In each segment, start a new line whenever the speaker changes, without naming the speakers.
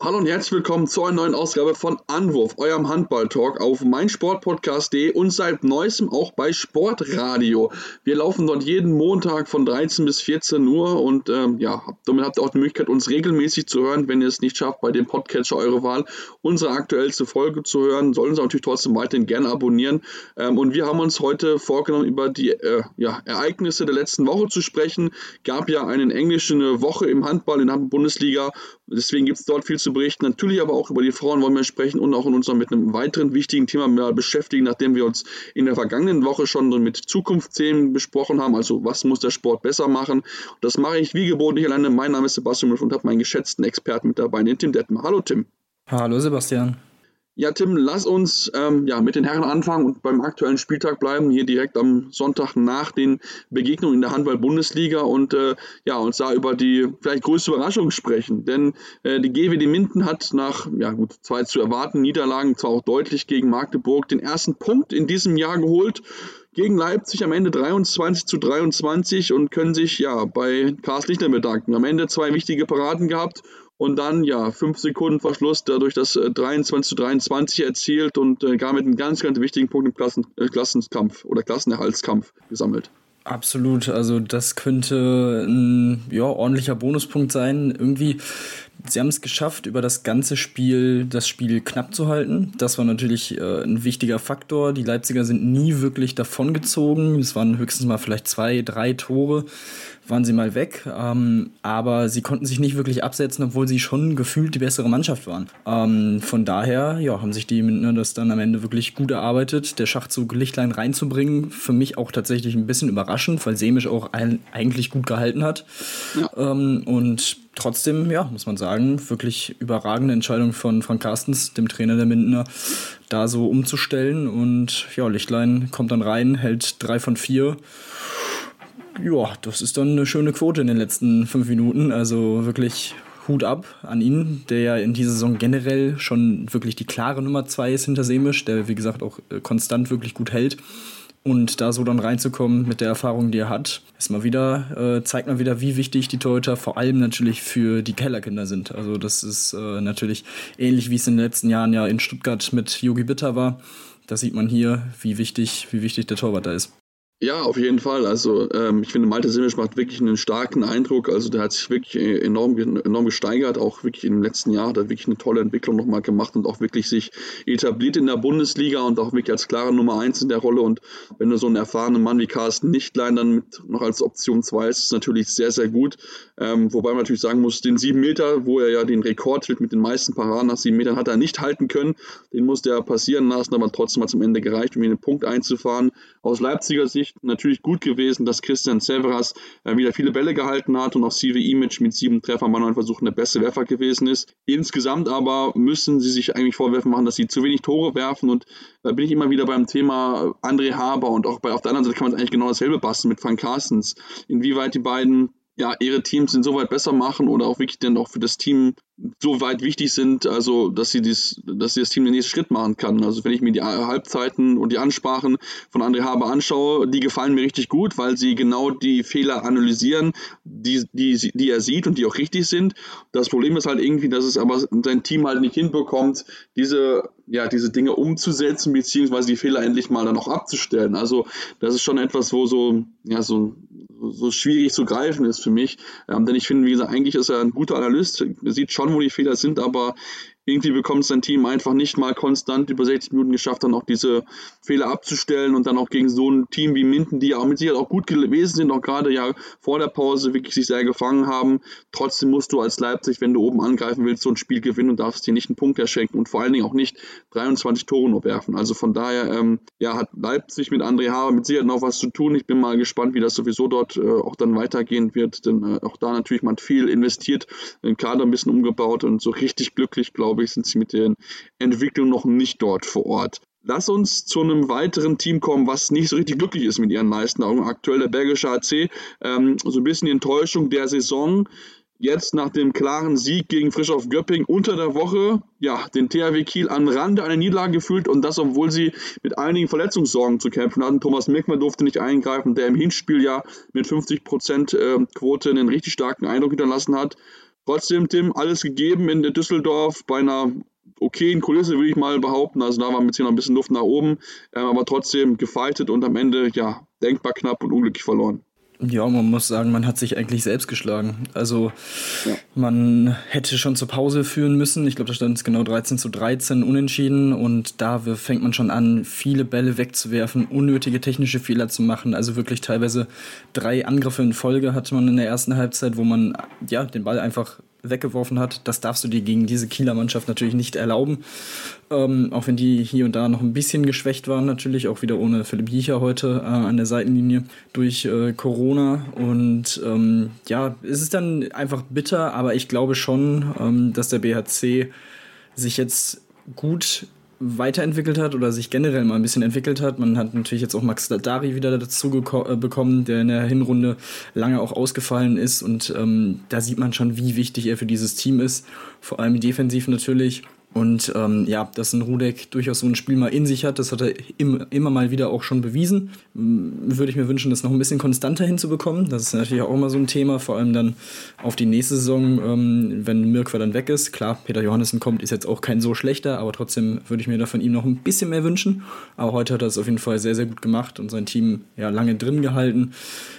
Hallo und herzlich willkommen zu einer neuen Ausgabe von Anwurf, eurem Handball-Talk auf meinsportpodcast.de und seit neuestem auch bei Sportradio. Wir laufen dort jeden Montag von 13 bis 14 Uhr und ähm, ja, damit habt ihr auch die Möglichkeit, uns regelmäßig zu hören, wenn ihr es nicht schafft, bei dem Podcatcher eure Wahl unsere aktuellste Folge zu hören. Sollen Sie natürlich trotzdem weiterhin gerne abonnieren. Ähm, und wir haben uns heute vorgenommen, über die äh, ja, Ereignisse der letzten Woche zu sprechen. Gab ja eine englische Woche im Handball in der Bundesliga, deswegen gibt es dort viel zu berichten. Natürlich aber auch über die Frauen wollen wir sprechen und auch in unserem mit einem weiteren wichtigen Thema beschäftigen, nachdem wir uns in der vergangenen Woche schon mit Zukunftsthemen besprochen haben. Also was muss der Sport besser machen? Das mache ich wie geboten nicht alleine. Mein Name ist Sebastian und habe meinen geschätzten Experten mit dabei, den Tim Detmer. Hallo Tim.
Hallo Sebastian.
Ja, Tim, lass uns ähm, ja, mit den Herren anfangen und beim aktuellen Spieltag bleiben, hier direkt am Sonntag nach den Begegnungen in der Handball-Bundesliga und äh, ja, uns da über die vielleicht größte Überraschung sprechen. Denn äh, die GWD Minden hat nach, ja gut, zwei zu erwarten Niederlagen, zwar auch deutlich gegen Magdeburg, den ersten Punkt in diesem Jahr geholt gegen Leipzig am Ende 23 zu 23 und können sich ja bei Karls Lichter bedanken. Am Ende zwei wichtige Paraden gehabt und dann ja fünf Sekunden Verschluss dadurch das 23 äh, zu 23 erzielt und äh, gar mit einem ganz, ganz wichtigen Punkt im Klassen, äh, Klassenkampf oder Klassenerhaltskampf gesammelt.
Absolut, also das könnte ein ja, ordentlicher Bonuspunkt sein. Irgendwie, sie haben es geschafft, über das ganze Spiel das Spiel knapp zu halten. Das war natürlich äh, ein wichtiger Faktor. Die Leipziger sind nie wirklich davongezogen. Es waren höchstens mal vielleicht zwei, drei Tore waren sie mal weg, ähm, aber sie konnten sich nicht wirklich absetzen, obwohl sie schon gefühlt die bessere Mannschaft waren. Ähm, von daher ja, haben sich die Mintner das dann am Ende wirklich gut erarbeitet, der Schachzug Lichtlein reinzubringen. Für mich auch tatsächlich ein bisschen überraschend, weil Semisch auch ein, eigentlich gut gehalten hat. Ja. Ähm, und trotzdem, ja, muss man sagen, wirklich überragende Entscheidung von Frank Carstens, dem Trainer der Mindener, da so umzustellen. Und ja, Lichtlein kommt dann rein, hält drei von vier ja, das ist dann eine schöne Quote in den letzten fünf Minuten. Also wirklich Hut ab an ihn, der ja in dieser Saison generell schon wirklich die klare Nummer zwei ist hinter Semisch, der wie gesagt auch äh, konstant wirklich gut hält. Und da so dann reinzukommen mit der Erfahrung, die er hat, ist mal wieder, äh, zeigt mal wieder, wie wichtig die Torhüter vor allem natürlich für die Kellerkinder sind. Also das ist äh, natürlich ähnlich, wie es in den letzten Jahren ja in Stuttgart mit Yogi Bitter war. Da sieht man hier, wie wichtig, wie wichtig der Torwart da ist.
Ja, auf jeden Fall. Also ähm, ich finde, Malte Simic macht wirklich einen starken Eindruck. Also der hat sich wirklich äh, enorm, enorm gesteigert, auch wirklich im letzten Jahr hat er wirklich eine tolle Entwicklung nochmal gemacht und auch wirklich sich etabliert in der Bundesliga und auch wirklich als klare Nummer eins in der Rolle. Und wenn du so einen erfahrenen Mann wie Carsten Nichtlein dann mit noch als Option zwei ist, ist natürlich sehr, sehr gut. Ähm, wobei man natürlich sagen muss, den sieben Meter, wo er ja den Rekord hält mit den meisten Paraden nach sieben Metern, hat er nicht halten können. Den musste er passieren lassen, aber trotzdem hat es am Ende gereicht, um ihn den Punkt einzufahren. Aus Leipziger Sicht Sicht natürlich gut gewesen, dass Christian Severas äh, wieder viele Bälle gehalten hat und auch CV Image mit sieben Treffern bei neun Versuchen der beste Werfer gewesen ist. Insgesamt aber müssen sie sich eigentlich Vorwürfe machen, dass sie zu wenig Tore werfen und da bin ich immer wieder beim Thema André Haber und auch bei, auf der anderen Seite kann man eigentlich genau dasselbe basteln mit Frank Carstens. Inwieweit die beiden ja, ihre Teams insoweit besser machen oder auch wirklich dann auch für das Team so weit wichtig sind, also dass sie, dies, dass sie das Team den nächsten Schritt machen kann. Also wenn ich mir die Halbzeiten und die Ansprachen von André Haber anschaue, die gefallen mir richtig gut, weil sie genau die Fehler analysieren, die, die, die er sieht und die auch richtig sind. Das Problem ist halt irgendwie, dass es aber sein Team halt nicht hinbekommt, diese, ja, diese Dinge umzusetzen, beziehungsweise die Fehler endlich mal dann auch abzustellen. Also das ist schon etwas, wo so, ja, so, so schwierig zu greifen ist für mich. Ähm, denn ich finde, wie gesagt, eigentlich ist er ein guter Analyst, sieht schon, wo die Fehler sind, aber irgendwie bekommt sein Team einfach nicht mal konstant über 60 Minuten geschafft, dann auch diese Fehler abzustellen und dann auch gegen so ein Team wie Minden, die ja auch mit Sicherheit auch gut gewesen sind, auch gerade ja vor der Pause wirklich sich sehr gefangen haben. Trotzdem musst du als Leipzig, wenn du oben angreifen willst, so ein Spiel gewinnen und darfst dir nicht einen Punkt erschenken und vor allen Dingen auch nicht 23 Tore nur werfen. Also von daher, ähm, ja, hat Leipzig mit André Haber mit Sicherheit noch was zu tun. Ich bin mal gespannt, wie das sowieso dort äh, auch dann weitergehen wird, denn äh, auch da natürlich man viel investiert, den Kader ein bisschen umgebaut und so richtig glücklich, glaube ich, glaube ich, sind sie mit den Entwicklungen noch nicht dort vor Ort. Lass uns zu einem weiteren Team kommen, was nicht so richtig glücklich ist mit ihren Leistungen. Aktuell der Bergische AC, ähm, so ein bisschen die Enttäuschung der Saison. jetzt nach dem klaren Sieg gegen Frischhoff Göpping unter der Woche ja, den THW Kiel an Rande einer Niederlage gefühlt und das, obwohl sie mit einigen Verletzungssorgen zu kämpfen hatten. Thomas Mirkmer durfte nicht eingreifen, der im Hinspiel ja mit 50% äh, Quote einen richtig starken Eindruck hinterlassen hat. Trotzdem, Tim, alles gegeben in Düsseldorf bei einer okayen Kulisse, würde ich mal behaupten. Also da war mit hier noch ein bisschen Luft nach oben, äh, aber trotzdem gefeitet und am Ende ja denkbar knapp und unglücklich verloren.
Ja, man muss sagen, man hat sich eigentlich selbst geschlagen. Also ja. man hätte schon zur Pause führen müssen. Ich glaube, da stand es genau 13 zu 13 unentschieden und da fängt man schon an, viele Bälle wegzuwerfen, unnötige technische Fehler zu machen. Also wirklich teilweise drei Angriffe in Folge hatte man in der ersten Halbzeit, wo man ja den Ball einfach weggeworfen hat. Das darfst du dir gegen diese Kieler Mannschaft natürlich nicht erlauben. Ähm, auch wenn die hier und da noch ein bisschen geschwächt waren, natürlich auch wieder ohne Philipp Jiecher heute äh, an der Seitenlinie durch äh, Corona. Und ähm, ja, es ist dann einfach bitter, aber ich glaube schon, ähm, dass der BHC sich jetzt gut weiterentwickelt hat oder sich generell mal ein bisschen entwickelt hat. Man hat natürlich jetzt auch Max Dari wieder dazu äh, bekommen, der in der Hinrunde lange auch ausgefallen ist. Und ähm, da sieht man schon, wie wichtig er für dieses Team ist. Vor allem defensiv natürlich. Und ähm, ja, dass ein Rudek durchaus so ein Spiel mal in sich hat, das hat er im, immer mal wieder auch schon bewiesen. Würde ich mir wünschen, das noch ein bisschen konstanter hinzubekommen. Das ist natürlich auch immer so ein Thema, vor allem dann auf die nächste Saison, ähm, wenn Mirkwa dann weg ist. Klar, Peter Johannessen kommt, ist jetzt auch kein so schlechter, aber trotzdem würde ich mir da von ihm noch ein bisschen mehr wünschen. Aber heute hat er es auf jeden Fall sehr, sehr gut gemacht und sein Team ja lange drin gehalten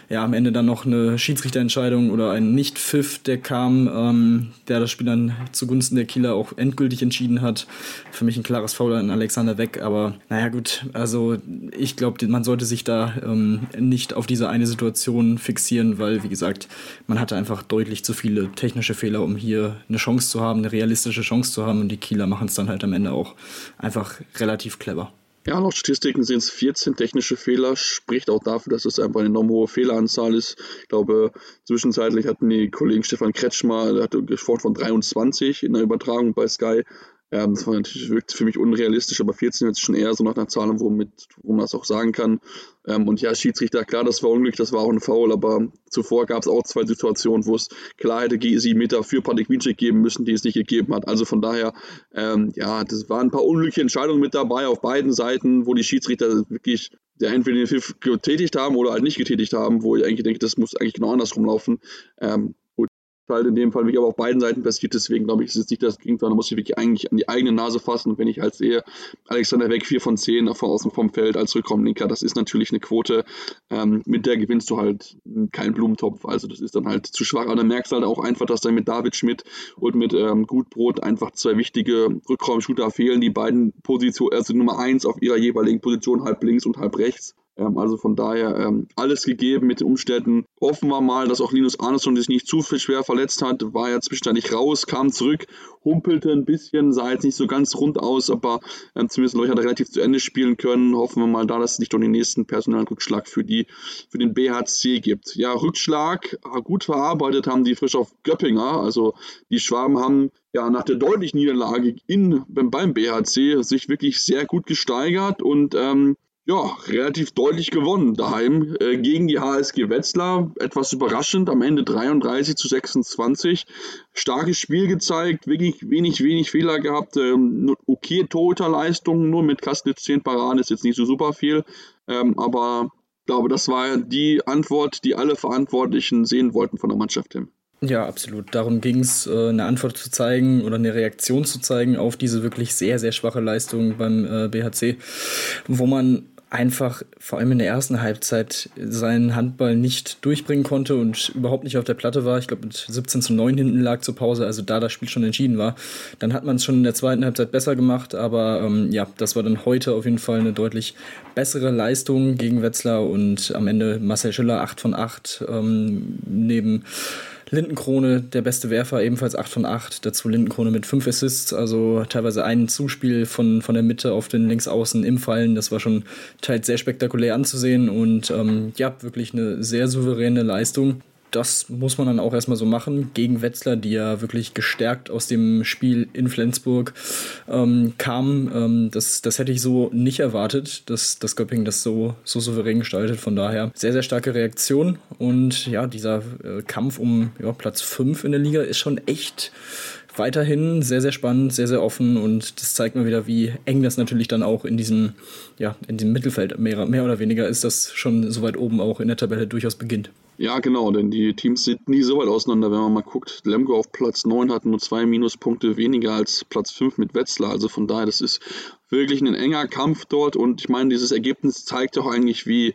ja, am Ende dann noch eine Schiedsrichterentscheidung oder ein Nicht-Pfiff, der kam, ähm, der das Spiel dann zugunsten der Kieler auch endgültig entschieden hat. Für mich ein klares Foul an Alexander Weg, aber naja gut, also ich glaube, man sollte sich da ähm, nicht auf diese eine Situation fixieren, weil, wie gesagt, man hatte einfach deutlich zu viele technische Fehler, um hier eine Chance zu haben, eine realistische Chance zu haben und die Kieler machen es dann halt am Ende auch einfach relativ clever.
Ja, laut Statistiken sind es 14 technische Fehler, spricht auch dafür, dass es einfach eine enorm hohe Fehleranzahl ist. Ich glaube, zwischenzeitlich hatten die Kollegen Stefan Kretschmer, der hatte gesprochen von 23 in der Übertragung bei Sky. Ähm, das war natürlich, wirkt für mich unrealistisch, aber 14 ist schon eher so nach einer Zahl, womit, wo man das auch sagen kann. Ähm, und ja, Schiedsrichter, klar, das war unglücklich, das war auch ein Foul, aber zuvor gab es auch zwei Situationen, wo es klar hätte sieben Meter für Patrick Winczek geben müssen, die es nicht gegeben hat. Also von daher, ähm, ja, das waren ein paar unglückliche Entscheidungen mit dabei auf beiden Seiten, wo die Schiedsrichter wirklich ja, entweder den Pfiff getätigt haben oder halt nicht getätigt haben, wo ich eigentlich denke, das muss eigentlich genau andersrum laufen. Ähm, halt in dem Fall wirklich aber auf beiden Seiten passiert. Deswegen glaube ich, ist es nicht das Gegenteil. Da muss ich wirklich eigentlich an die eigene Nase fassen. Und wenn ich halt sehe, Alexander Weg 4 von 10 von außen vom Feld als Rückraumlinker, das ist natürlich eine Quote, ähm, mit der gewinnst du halt keinen Blumentopf. Also das ist dann halt zu schwach. Aber dann merkst du halt auch einfach, dass dann mit David Schmidt und mit ähm, Gutbrot einfach zwei wichtige Rückraumshooter fehlen. Die beiden Positionen, also Nummer 1 auf ihrer jeweiligen Position, halb links und halb rechts. Ähm, also von daher ähm, alles gegeben mit den Umständen. Hoffen wir mal, dass auch Linus Arneson sich nicht zu viel schwer verletzt hat. War ja zwischendurch raus, kam zurück, humpelte ein bisschen, sah jetzt nicht so ganz rund aus, aber ähm, zumindest Leute hat er relativ zu Ende spielen können. Hoffen wir mal da, dass es nicht noch den nächsten personellen Rückschlag für, die, für den BHC gibt. Ja, Rückschlag gut verarbeitet haben die frisch auf Göppinger. Also die Schwaben haben ja nach der deutlichen Niederlage in, beim BHC sich wirklich sehr gut gesteigert und ähm, ja, relativ deutlich gewonnen daheim äh, gegen die HSG Wetzlar. Etwas überraschend, am Ende 33 zu 26. Starkes Spiel gezeigt, wirklich wenig, wenig Fehler gehabt. Ähm, okay Torhüterleistung, nur mit Kastnitz 10 Paraden ist jetzt nicht so super viel. Ähm, aber ich glaube, das war die Antwort, die alle Verantwortlichen sehen wollten von der Mannschaft hin.
Ja, absolut. Darum ging es, äh, eine Antwort zu zeigen oder eine Reaktion zu zeigen auf diese wirklich sehr, sehr schwache Leistung beim äh, BHC, wo man einfach vor allem in der ersten Halbzeit seinen Handball nicht durchbringen konnte und überhaupt nicht auf der Platte war. Ich glaube, mit 17 zu 9 hinten lag zur Pause, also da das Spiel schon entschieden war. Dann hat man es schon in der zweiten Halbzeit besser gemacht, aber ähm, ja, das war dann heute auf jeden Fall eine deutlich bessere Leistung gegen Wetzlar und am Ende Marcel Schiller 8 von 8 ähm, neben Lindenkrone, der beste Werfer, ebenfalls 8 von 8. Dazu Lindenkrone mit 5 Assists, also teilweise ein Zuspiel von, von der Mitte auf den Linksaußen im Fallen. Das war schon teils sehr spektakulär anzusehen und ähm, ja, wirklich eine sehr souveräne Leistung. Das muss man dann auch erstmal so machen. Gegen Wetzlar, die ja wirklich gestärkt aus dem Spiel in Flensburg ähm, kam. Ähm, das, das hätte ich so nicht erwartet, dass das Göpping das so, so souverän gestaltet. Von daher sehr, sehr starke Reaktion. Und ja, dieser äh, Kampf um ja, Platz 5 in der Liga ist schon echt weiterhin sehr, sehr spannend, sehr, sehr offen und das zeigt mal wieder, wie eng das natürlich dann auch in diesem, ja, in diesem Mittelfeld mehr, mehr oder weniger ist, das schon so weit oben auch in der Tabelle durchaus beginnt.
Ja, genau, denn die Teams sind nie so weit auseinander, wenn man mal guckt. Lemgo auf Platz 9 hat nur zwei Minuspunkte weniger als Platz 5 mit Wetzlar. Also von daher, das ist wirklich ein enger Kampf dort und ich meine, dieses Ergebnis zeigt auch eigentlich, wie,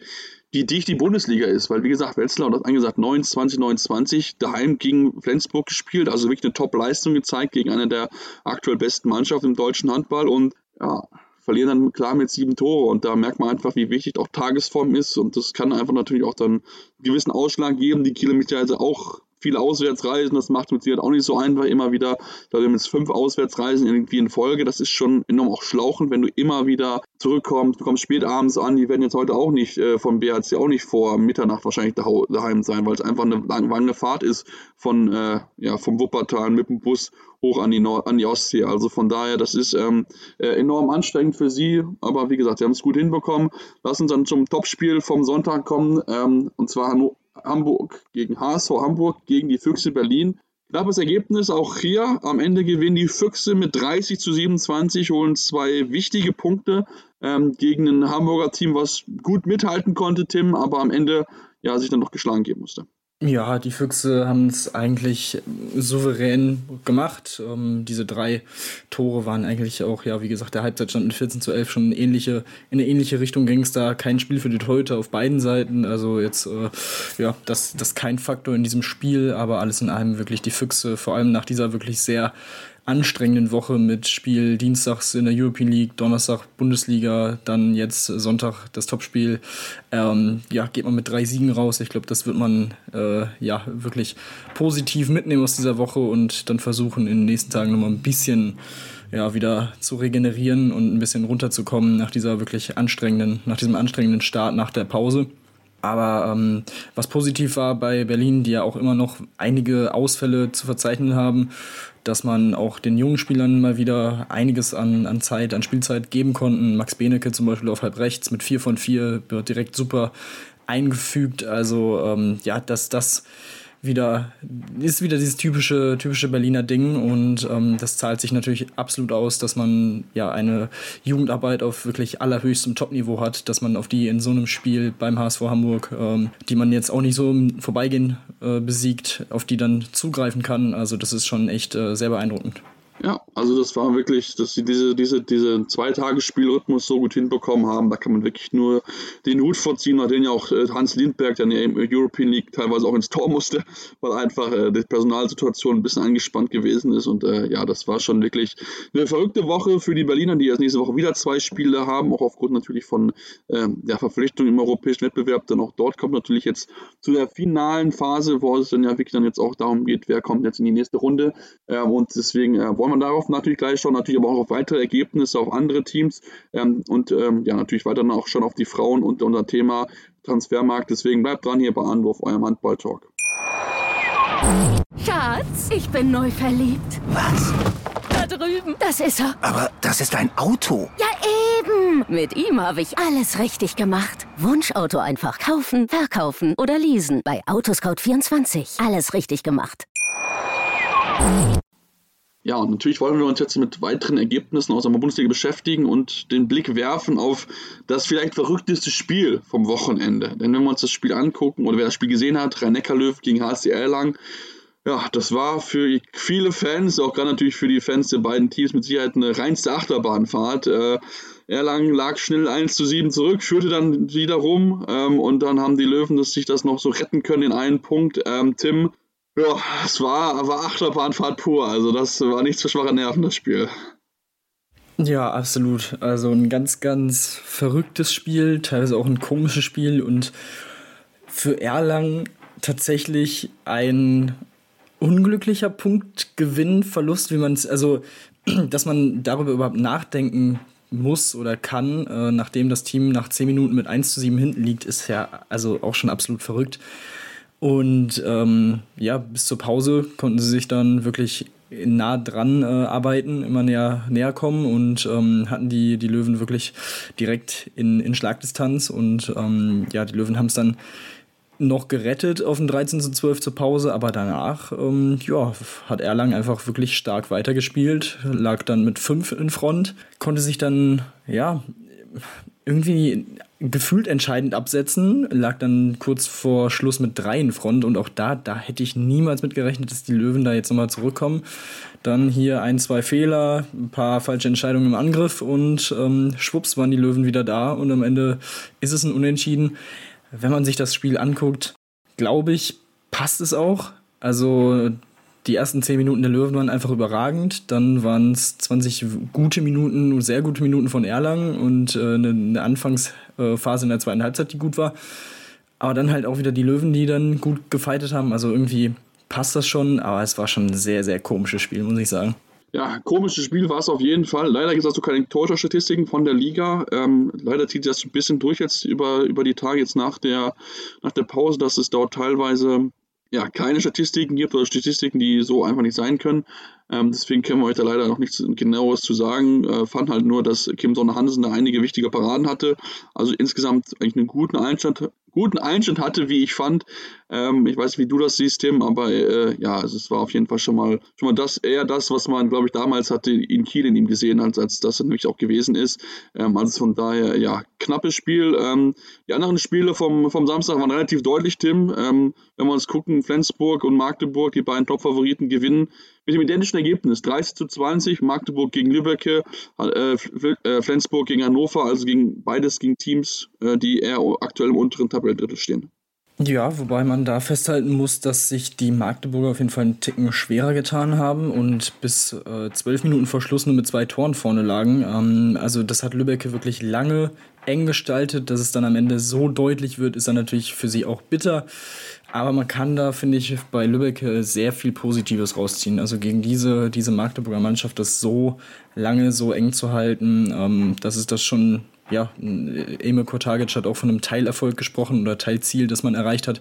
wie dicht die Bundesliga ist, weil wie gesagt, Wetzlar hat angesagt 29, 29 daheim gegen Flensburg gespielt, also wirklich eine Top-Leistung gezeigt gegen eine der aktuell besten Mannschaften im deutschen Handball und ja, verlieren dann klar mit sieben Tore und da merkt man einfach, wie wichtig auch Tagesform ist und das kann einfach natürlich auch dann einen gewissen Ausschlag geben. Die Kilometer also auch viele Auswärtsreisen, das macht mit Sicherheit auch nicht so einfach immer wieder. Da haben jetzt fünf Auswärtsreisen irgendwie in Folge, das ist schon enorm auch schlauchend, wenn du immer wieder zurückkommst, du kommst spät abends an, die werden jetzt heute auch nicht äh, vom BHC auch nicht vor Mitternacht wahrscheinlich daheim sein, weil es einfach eine lange Fahrt ist von, äh, ja, vom Wuppertal mit dem Bus hoch an die, Nord an die Ostsee. Also von daher, das ist ähm, äh, enorm anstrengend für sie, aber wie gesagt, sie haben es gut hinbekommen. Lass uns dann zum Topspiel vom Sonntag kommen, ähm, und zwar Hamburg gegen HSV Hamburg gegen die Füchse Berlin. Knappes Ergebnis auch hier. Am Ende gewinnen die Füchse mit 30 zu 27, holen zwei wichtige Punkte ähm, gegen ein Hamburger Team, was gut mithalten konnte, Tim, aber am Ende ja sich dann noch geschlagen geben musste.
Ja, die Füchse haben es eigentlich souverän gemacht. Ähm, diese drei Tore waren eigentlich auch, ja, wie gesagt, der Halbzeitstand mit 14 zu 11 schon in, ähnliche, in eine ähnliche Richtung ging es da. Kein Spiel für die Torhüter auf beiden Seiten. Also jetzt, äh, ja, das, das kein Faktor in diesem Spiel, aber alles in allem wirklich die Füchse, vor allem nach dieser wirklich sehr anstrengenden Woche mit Spiel dienstags in der European League, Donnerstag Bundesliga, dann jetzt Sonntag das Topspiel. Ähm, ja, geht man mit drei Siegen raus. Ich glaube, das wird man äh, ja wirklich positiv mitnehmen aus dieser Woche und dann versuchen in den nächsten Tagen nochmal ein bisschen ja, wieder zu regenerieren und ein bisschen runterzukommen nach dieser wirklich anstrengenden, nach diesem anstrengenden Start nach der Pause. Aber ähm, was positiv war bei Berlin, die ja auch immer noch einige Ausfälle zu verzeichnen haben, dass man auch den jungen Spielern mal wieder einiges an, an Zeit, an Spielzeit geben konnten. Max Benecke zum Beispiel auf halb rechts mit 4 von 4 wird direkt super eingefügt. Also ähm, ja, dass das wieder, ist wieder dieses typische, typische Berliner Ding und ähm, das zahlt sich natürlich absolut aus, dass man ja eine Jugendarbeit auf wirklich allerhöchstem Topniveau hat, dass man auf die in so einem Spiel beim HSV Hamburg, ähm, die man jetzt auch nicht so im Vorbeigehen äh, besiegt, auf die dann zugreifen kann. Also das ist schon echt äh, sehr beeindruckend.
Ja, also das war wirklich, dass sie diese, diese, diese Zwei-Tage-Spielrhythmus so gut hinbekommen haben. Da kann man wirklich nur den Hut vorziehen, nachdem ja auch äh, Hans Lindberg dann im European League teilweise auch ins Tor musste, weil einfach äh, die Personalsituation ein bisschen angespannt gewesen ist. Und äh, ja, das war schon wirklich eine verrückte Woche für die Berliner, die jetzt nächste Woche wieder zwei Spiele haben, auch aufgrund natürlich von ähm, der Verpflichtung im europäischen Wettbewerb. Dann auch dort kommt natürlich jetzt zu der finalen Phase, wo es dann ja wirklich dann jetzt auch darum geht, wer kommt jetzt in die nächste Runde. Ähm, und deswegen äh, wollen wir darauf natürlich gleich schauen, natürlich aber auch auf weitere Ergebnisse, auf andere Teams ähm, und ähm, ja, natürlich weiter auch schon auf die Frauen und unser Thema Transfermarkt. Deswegen bleibt dran hier bei Anwurf, eurem Handball-Talk.
Schatz, ich bin neu verliebt.
Was?
Da drüben. Das ist er.
Aber das ist ein Auto.
Ja, eben. Mit ihm habe ich alles richtig gemacht. Wunschauto einfach kaufen, verkaufen oder leasen. Bei Autoscout24. Alles richtig gemacht.
Ja, und natürlich wollen wir uns jetzt mit weiteren Ergebnissen aus der Bundesliga beschäftigen und den Blick werfen auf das vielleicht verrückteste Spiel vom Wochenende. Denn wenn wir uns das Spiel angucken oder wer das Spiel gesehen hat, Rhein-Neckar-Löw gegen HSC Erlangen, ja, das war für viele Fans, auch gerade natürlich für die Fans der beiden Teams mit Sicherheit eine reinste Achterbahnfahrt. Äh, Erlangen lag schnell 1 zu 7 zurück, führte dann wieder rum ähm, und dann haben die Löwen das, sich das noch so retten können in einen Punkt. Ähm, Tim, ja, es war, war Achterbahnfahrt pur. Also das war nichts für schwache Nerven, das Spiel.
Ja, absolut. Also ein ganz, ganz verrücktes Spiel, teilweise auch ein komisches Spiel und für Erlangen tatsächlich ein unglücklicher Punktgewinn, Verlust, wie man es, also dass man darüber überhaupt nachdenken muss oder kann, äh, nachdem das Team nach 10 Minuten mit 1 zu 7 hinten liegt, ist ja also auch schon absolut verrückt. Und ähm, ja, bis zur Pause konnten sie sich dann wirklich nah dran äh, arbeiten, immer näher, näher kommen und ähm, hatten die, die Löwen wirklich direkt in, in Schlagdistanz. Und ähm, ja, die Löwen haben es dann noch gerettet auf den 13 zu 12 zur Pause, aber danach ähm, ja, hat Erlangen einfach wirklich stark weitergespielt, lag dann mit 5 in Front, konnte sich dann ja irgendwie gefühlt entscheidend absetzen, lag dann kurz vor Schluss mit drei in Front und auch da, da hätte ich niemals mit gerechnet, dass die Löwen da jetzt nochmal zurückkommen. Dann hier ein, zwei Fehler, ein paar falsche Entscheidungen im Angriff und ähm, schwupps waren die Löwen wieder da und am Ende ist es ein Unentschieden. Wenn man sich das Spiel anguckt, glaube ich, passt es auch. Also die ersten zehn Minuten der Löwen waren einfach überragend. Dann waren es 20 gute Minuten, sehr gute Minuten von Erlangen und äh, eine, Anfangsphase in der zweiten Halbzeit, die gut war. Aber dann halt auch wieder die Löwen, die dann gut gefeitet haben. Also irgendwie passt das schon, aber es war schon ein sehr, sehr komisches Spiel, muss ich sagen.
Ja, komisches Spiel war es auf jeden Fall. Leider gibt es also keine Torstatistiken von der Liga. Ähm, leider zieht sich das ein bisschen durch jetzt über, über die Tage jetzt nach der, nach der Pause, dass es dort teilweise ja, keine Statistiken gibt oder Statistiken, die so einfach nicht sein können. Ähm, deswegen können wir euch da leider noch nichts genaues zu sagen. Äh, fand halt nur, dass Kim Sonne Hansen da einige wichtige Paraden hatte. Also insgesamt eigentlich einen guten Einstand, guten Einstand hatte, wie ich fand. Ähm, ich weiß wie du das siehst, Tim, aber äh, ja, also es war auf jeden Fall schon mal, schon mal das, eher das, was man, glaube ich, damals hatte in Kiel in ihm gesehen, als, als das nämlich auch gewesen ist. Ähm, also von daher, ja, knappes Spiel. Ähm, die anderen Spiele vom, vom Samstag waren relativ deutlich, Tim. Ähm, wenn wir uns gucken, Flensburg und Magdeburg, die beiden Top-Favoriten gewinnen mit dem identischen Ergebnis. 30 zu 20, Magdeburg gegen Lübeck, äh, äh, Flensburg gegen Hannover, also gegen beides gegen Teams, äh, die eher aktuell im unteren Tabellendrittel stehen.
Ja, wobei man da festhalten muss, dass sich die Magdeburger auf jeden Fall einen Ticken schwerer getan haben und bis äh, zwölf Minuten vor Schluss nur mit zwei Toren vorne lagen. Ähm, also das hat Lübeck wirklich lange eng gestaltet, dass es dann am Ende so deutlich wird, ist dann natürlich für sie auch bitter. Aber man kann da, finde ich, bei Lübeck äh, sehr viel Positives rausziehen. Also gegen diese, diese Magdeburger Mannschaft das so lange so eng zu halten, ähm, das ist das schon, ja, Emil Kortagic hat auch von einem Teilerfolg gesprochen oder Teilziel, das man erreicht hat.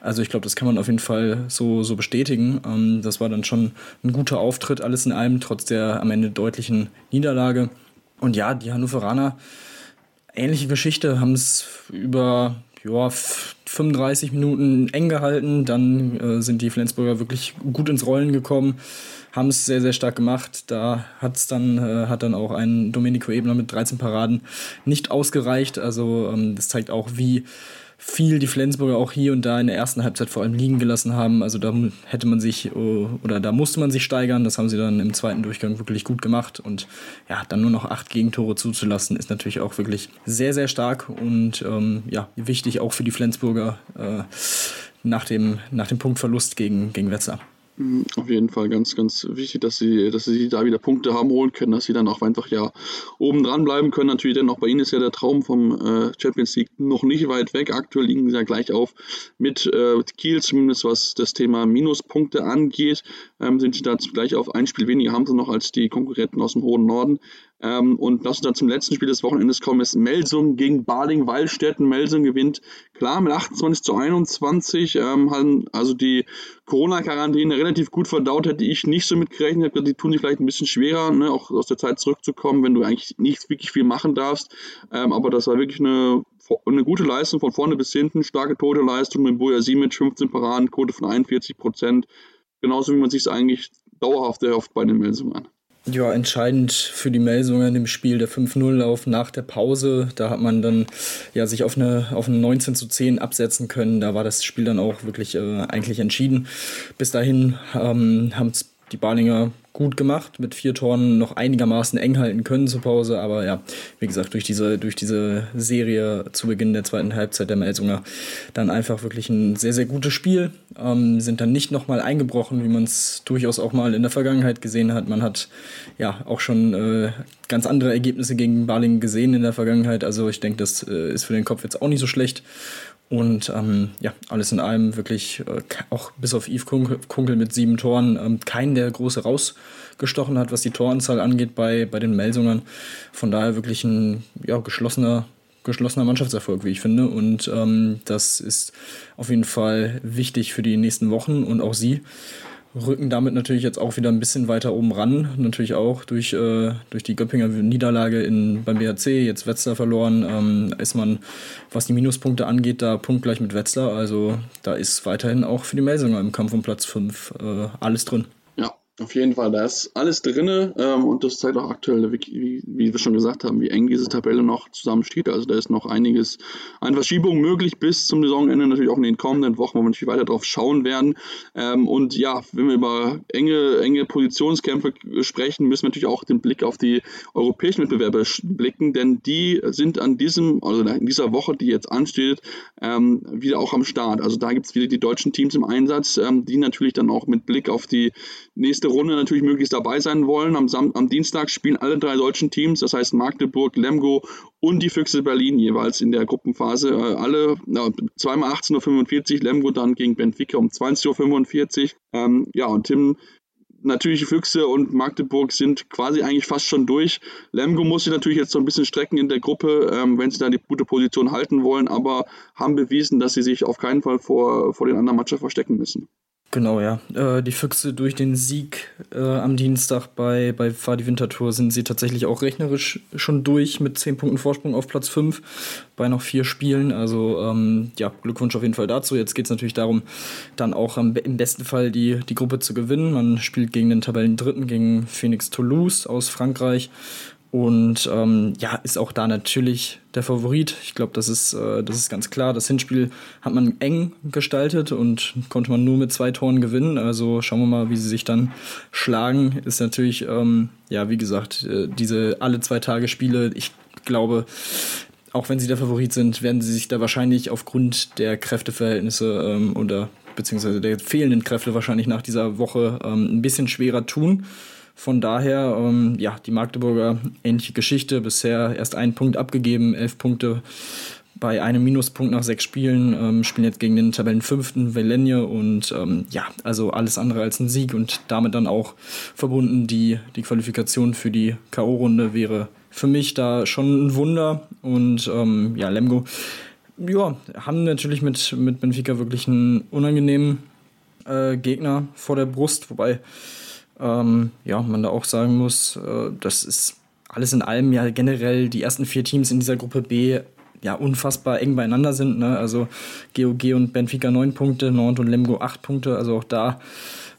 Also ich glaube, das kann man auf jeden Fall so, so bestätigen. Ähm, das war dann schon ein guter Auftritt, alles in allem, trotz der am Ende deutlichen Niederlage. Und ja, die Hannoveraner, ähnliche Geschichte, haben es über ja, 35 Minuten eng gehalten. Dann äh, sind die Flensburger wirklich gut ins Rollen gekommen, haben es sehr, sehr stark gemacht. Da hat's dann, äh, hat dann auch ein Domenico Ebner mit 13 Paraden nicht ausgereicht. Also ähm, das zeigt auch, wie viel die Flensburger auch hier und da in der ersten Halbzeit vor allem liegen gelassen haben. Also da hätte man sich äh, oder da musste man sich steigern. Das haben sie dann im zweiten Durchgang wirklich gut gemacht. Und ja, dann nur noch acht Gegentore zuzulassen, ist natürlich auch wirklich sehr, sehr stark und ähm, ja, wichtig auch für die Flensburger äh, nach, dem, nach dem Punktverlust gegen, gegen Wetzlar.
Mhm, auf jeden Fall ganz, ganz wichtig, dass sie, dass sie da wieder Punkte haben holen können, dass sie dann auch einfach ja oben dran bleiben können. Natürlich, denn auch bei ihnen ist ja der Traum vom äh, Champions League noch nicht weit weg. Aktuell liegen sie ja gleich auf mit äh, Kiel, zumindest was das Thema Minuspunkte angeht, ähm, sind sie da gleich auf ein Spiel weniger, haben sie noch als die Konkurrenten aus dem hohen Norden. Ähm, und lass uns dann zum letzten Spiel des Wochenendes kommen, ist Melsung gegen Baling-Wallstätten. Melsung gewinnt klar mit 28 zu 21, ähm, haben also die Corona-Quarantäne relativ gut verdaut, hätte ich nicht so mitgerechnet. Die tun sich vielleicht ein bisschen schwerer, ne, auch aus der Zeit zurückzukommen, wenn du eigentlich nicht wirklich viel machen darfst. Ähm, aber das war wirklich eine, eine gute Leistung von vorne bis hinten, starke Tote-Leistung mit Boja mit 15 Paraden, Quote von 41 Prozent. Genauso wie man sich es eigentlich dauerhaft erhofft bei den Melsungen.
Ja, entscheidend für die Melsungen dem Spiel der 5-0-Lauf nach der Pause. Da hat man dann ja sich auf eine, auf eine 19 zu 10 absetzen können. Da war das Spiel dann auch wirklich äh, eigentlich entschieden. Bis dahin ähm, haben es die Balinger gut gemacht, mit vier Toren noch einigermaßen eng halten können zur Pause. Aber ja, wie gesagt, durch diese, durch diese Serie zu Beginn der zweiten Halbzeit der Melsunger dann einfach wirklich ein sehr, sehr gutes Spiel. Ähm, sind dann nicht nochmal eingebrochen, wie man es durchaus auch mal in der Vergangenheit gesehen hat. Man hat ja auch schon äh, ganz andere Ergebnisse gegen Balingen gesehen in der Vergangenheit. Also ich denke, das äh, ist für den Kopf jetzt auch nicht so schlecht. Und ähm, ja, alles in allem wirklich, äh, auch bis auf Yves Kunkel, mit sieben Toren, ähm, keinen, der große rausgestochen hat, was die Toranzahl angeht bei, bei den Melsungern. Von daher wirklich ein ja, geschlossener geschlossener Mannschaftserfolg, wie ich finde. Und ähm, das ist auf jeden Fall wichtig für die nächsten Wochen und auch sie rücken damit natürlich jetzt auch wieder ein bisschen weiter oben ran. Natürlich auch durch, äh, durch die Göppinger Niederlage in, beim BHC, jetzt Wetzlar verloren, ähm, ist man, was die Minuspunkte angeht, da punktgleich mit Wetzlar. Also da ist weiterhin auch für die Melsinger im Kampf um Platz 5 äh, alles drin.
Auf jeden Fall, da ist alles drin ähm, und das zeigt auch aktuell, wie, wie, wir schon gesagt haben, wie eng diese Tabelle noch zusammensteht. Also da ist noch einiges an Verschiebungen möglich bis zum Saisonende, natürlich auch in den kommenden Wochen, wo wir natürlich weiter drauf schauen werden. Ähm, und ja, wenn wir über enge, enge Positionskämpfe sprechen, müssen wir natürlich auch den Blick auf die europäischen Wettbewerbe blicken, denn die sind an diesem, also in dieser Woche, die jetzt ansteht, ähm, wieder auch am Start. Also da gibt es wieder die deutschen Teams im Einsatz, ähm, die natürlich dann auch mit Blick auf die nächste nächste Runde natürlich möglichst dabei sein wollen. Am, Sam am Dienstag spielen alle drei deutschen Teams, das heißt Magdeburg, Lemgo und die Füchse Berlin jeweils in der Gruppenphase. Äh, alle na, zweimal 18.45 Uhr, Lemgo dann gegen Benfica um 20.45 Uhr. Ähm, ja, und Tim natürlich Füchse und Magdeburg sind quasi eigentlich fast schon durch. Lemgo muss sich natürlich jetzt so ein bisschen strecken in der Gruppe, ähm, wenn sie da die gute Position halten wollen, aber haben bewiesen, dass sie sich auf keinen Fall vor, vor den anderen Mannschaften verstecken müssen.
Genau, ja. Äh, die Füchse durch den Sieg äh, am Dienstag bei, bei Fadi Winterthur sind sie tatsächlich auch rechnerisch schon durch mit 10 Punkten Vorsprung auf Platz 5 bei noch vier Spielen. Also ähm, ja, Glückwunsch auf jeden Fall dazu. Jetzt geht es natürlich darum, dann auch am, im besten Fall die, die Gruppe zu gewinnen. Man spielt gegen den Tabellendritten, gegen Phoenix Toulouse aus Frankreich. Und ähm, ja, ist auch da natürlich der Favorit. Ich glaube, das ist, äh, das ist ganz klar. Das Hinspiel hat man eng gestaltet und konnte man nur mit zwei Toren gewinnen. Also schauen wir mal, wie sie sich dann schlagen. Ist natürlich, ähm, ja, wie gesagt, äh, diese alle zwei Tage Spiele, ich glaube, auch wenn sie der Favorit sind, werden sie sich da wahrscheinlich aufgrund der Kräfteverhältnisse ähm, oder beziehungsweise der fehlenden Kräfte wahrscheinlich nach dieser Woche ähm, ein bisschen schwerer tun. Von daher, ähm, ja, die Magdeburger ähnliche Geschichte. Bisher erst einen Punkt abgegeben, elf Punkte bei einem Minuspunkt nach sechs Spielen, ähm, spielen jetzt gegen den Tabellenfünften Velenje und ähm, ja, also alles andere als ein Sieg und damit dann auch verbunden die, die Qualifikation für die K.O.-Runde wäre für mich da schon ein Wunder und ähm, ja, Lemgo, ja, haben natürlich mit, mit Benfica wirklich einen unangenehmen äh, Gegner vor der Brust, wobei ähm, ja, man da auch sagen muss, äh, das ist alles in allem ja generell die ersten vier Teams in dieser Gruppe B ja unfassbar eng beieinander sind. Ne? Also GOG und Benfica neun Punkte, Nord und Lemgo acht Punkte. Also auch da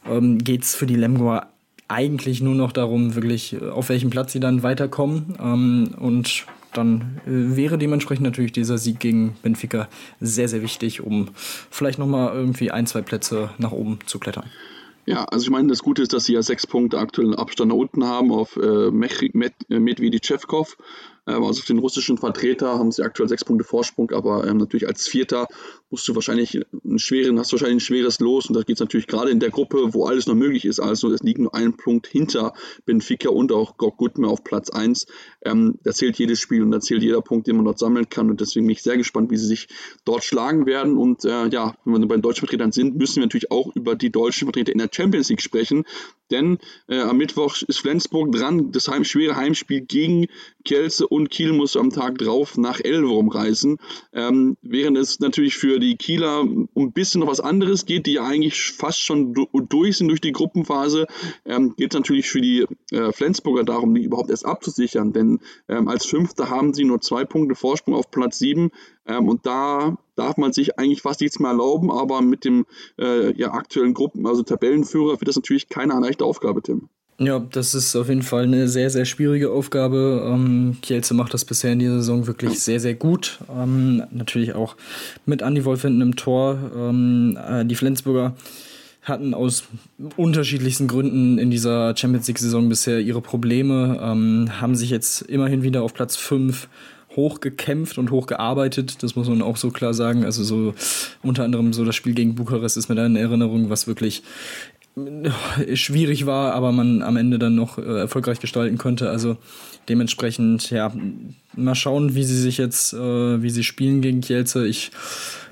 ähm, geht es für die Lemgo eigentlich nur noch darum, wirklich äh, auf welchem Platz sie dann weiterkommen. Ähm, und dann äh, wäre dementsprechend natürlich dieser Sieg gegen Benfica sehr, sehr wichtig, um vielleicht nochmal irgendwie ein, zwei Plätze nach oben zu klettern.
Ja, also ich meine, das Gute ist, dass sie ja sechs Punkte aktuellen Abstand nach unten haben auf äh, Medvedevkov. Also auf den russischen Vertreter haben sie aktuell sechs Punkte Vorsprung, aber ähm, natürlich als Vierter musst du wahrscheinlich einen schweren, hast wahrscheinlich ein schweres Los und da geht es natürlich gerade in der Gruppe, wo alles noch möglich ist. Also es liegt nur ein Punkt hinter Benfica und auch Gutme auf Platz 1. Ähm, da zählt jedes Spiel und da zählt jeder Punkt, den man dort sammeln kann und deswegen bin ich sehr gespannt, wie sie sich dort schlagen werden. Und äh, ja, wenn wir bei den deutschen Vertretern sind, müssen wir natürlich auch über die deutschen Vertreter in der Champions League sprechen, denn äh, am Mittwoch ist Flensburg dran, das Heim, schwere Heimspiel gegen Kielce und Kiel muss am Tag drauf nach Elverum reisen. Ähm, während es natürlich für die Kieler ein bisschen noch was anderes geht, die ja eigentlich fast schon durch sind durch die Gruppenphase, ähm, geht es natürlich für die äh, Flensburger darum, die überhaupt erst abzusichern. Denn ähm, als Fünfter haben sie nur zwei Punkte Vorsprung auf Platz sieben. Ähm, und da darf man sich eigentlich fast nichts mehr erlauben, aber mit dem äh, ja, aktuellen Gruppen, also Tabellenführer, wird das natürlich keine leichte Aufgabe, Tim.
Ja, das ist auf jeden Fall eine sehr, sehr schwierige Aufgabe. Ähm, Kielce macht das bisher in dieser Saison wirklich sehr, sehr gut. Ähm, natürlich auch mit Andy Wolf hinten im Tor. Ähm, äh, die Flensburger hatten aus unterschiedlichsten Gründen in dieser Champions League-Saison bisher ihre Probleme, ähm, haben sich jetzt immerhin wieder auf Platz 5 hochgekämpft und hochgearbeitet, das muss man auch so klar sagen. Also so unter anderem so das Spiel gegen Bukarest ist mir da in Erinnerung, was wirklich schwierig war, aber man am Ende dann noch äh, erfolgreich gestalten konnte. Also dementsprechend, ja, mal schauen, wie sie sich jetzt, äh, wie sie spielen gegen Kielce. Ich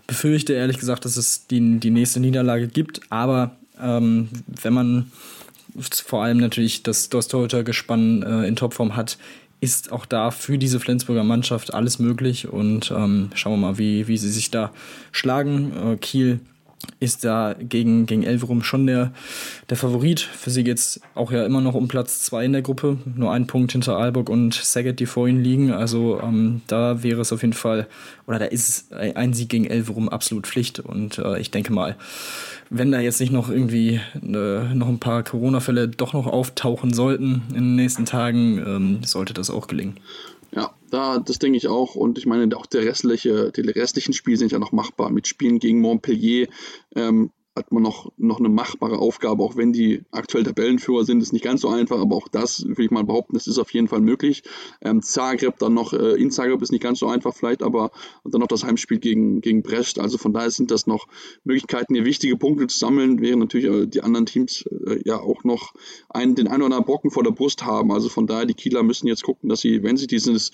befürchte ehrlich gesagt, dass es die, die nächste Niederlage gibt, aber ähm, wenn man vor allem natürlich das Dostorter-Gespann äh, in Topform hat, ist auch da für diese Flensburger Mannschaft alles möglich und ähm, schauen wir mal, wie, wie sie sich da schlagen. Äh, Kiel ist da gegen, gegen Elverum schon der, der Favorit. Für sie geht es auch ja immer noch um Platz zwei in der Gruppe. Nur ein Punkt hinter Aalborg und Saget, die vor ihnen liegen. Also ähm, da wäre es auf jeden Fall, oder da ist ein Sieg gegen Elverum absolut Pflicht. Und äh, ich denke mal, wenn da jetzt nicht noch irgendwie äh, noch ein paar Corona-Fälle doch noch auftauchen sollten in den nächsten Tagen, ähm, sollte das auch gelingen.
Ja, da, das denke ich auch. Und ich meine, auch der restliche, die restlichen Spiele sind ja noch machbar. Mit Spielen gegen Montpellier ähm, hat man noch, noch eine machbare Aufgabe, auch wenn die aktuell Tabellenführer sind, ist nicht ganz so einfach, aber auch das würde ich mal behaupten, das ist auf jeden Fall möglich. Ähm, Zagreb dann noch, äh, in Zagreb ist nicht ganz so einfach vielleicht, aber dann noch das Heimspiel gegen, gegen Brest, also von daher sind das noch Möglichkeiten, hier wichtige Punkte zu sammeln, während natürlich äh, die anderen Teams äh, ja auch noch einen, den einen oder anderen Brocken vor der Brust haben, also von daher, die Kieler müssen jetzt gucken, dass sie, wenn sie dieses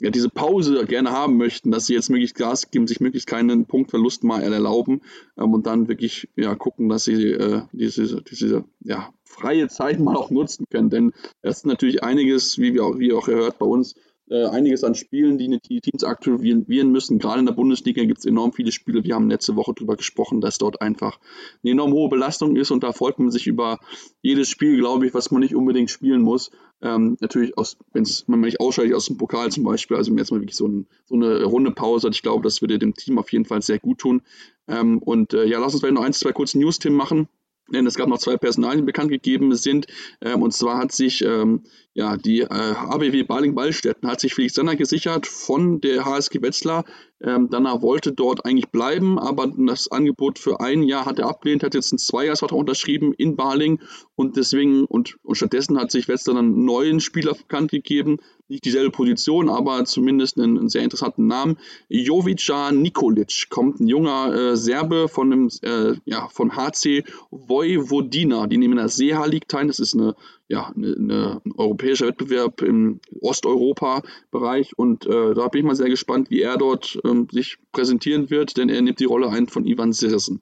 ja, diese Pause gerne haben möchten, dass sie jetzt möglichst Gas geben, sich möglichst keinen Punktverlust mal erlauben ähm, und dann wirklich ja, gucken, dass sie äh, diese, diese ja, freie Zeit mal auch nutzen können. Denn es ist natürlich einiges, wie wir auch, wie ihr auch hört, bei uns äh, einiges an Spielen, die die Teams aktivieren müssen. Gerade in der Bundesliga gibt es enorm viele Spiele. Wir haben letzte Woche darüber gesprochen, dass dort einfach eine enorm hohe Belastung ist und da freut man sich über jedes Spiel, glaube ich, was man nicht unbedingt spielen muss. Ähm, natürlich, wenn man nicht ausschaltet aus dem Pokal zum Beispiel, also jetzt mal wirklich so, ein, so eine Runde Pause hat, ich glaube, das würde dem Team auf jeden Fall sehr gut tun. Ähm, und äh, ja, lass uns vielleicht noch ein, zwei kurze News-Themen machen denn es gab noch zwei Personalien, die bekannt gegeben sind. Ähm, und zwar hat sich ähm, ja, die äh, ABW Baling-Ballstätten hat sich Felix Sander gesichert von der HSG Wetzlar. Ähm, danach wollte dort eigentlich bleiben, aber das Angebot für ein Jahr hat er abgelehnt, hat jetzt einen Zweijahresvertrag unterschrieben in Baling und deswegen und, und stattdessen hat sich Wetzlar einen neuen Spieler bekannt gegeben, nicht dieselbe Position, aber zumindest einen, einen sehr interessanten Namen. Jovica Nikolic kommt, ein junger äh, Serbe von dem äh, ja, von HC Vojvodina, die nehmen in der Seha League teil. Das ist eine ja, eine, eine, ein europäischer Wettbewerb im Osteuropa-Bereich. Und äh, da bin ich mal sehr gespannt, wie er dort ähm, sich präsentieren wird, denn er nimmt die Rolle ein von Ivan Sirissen.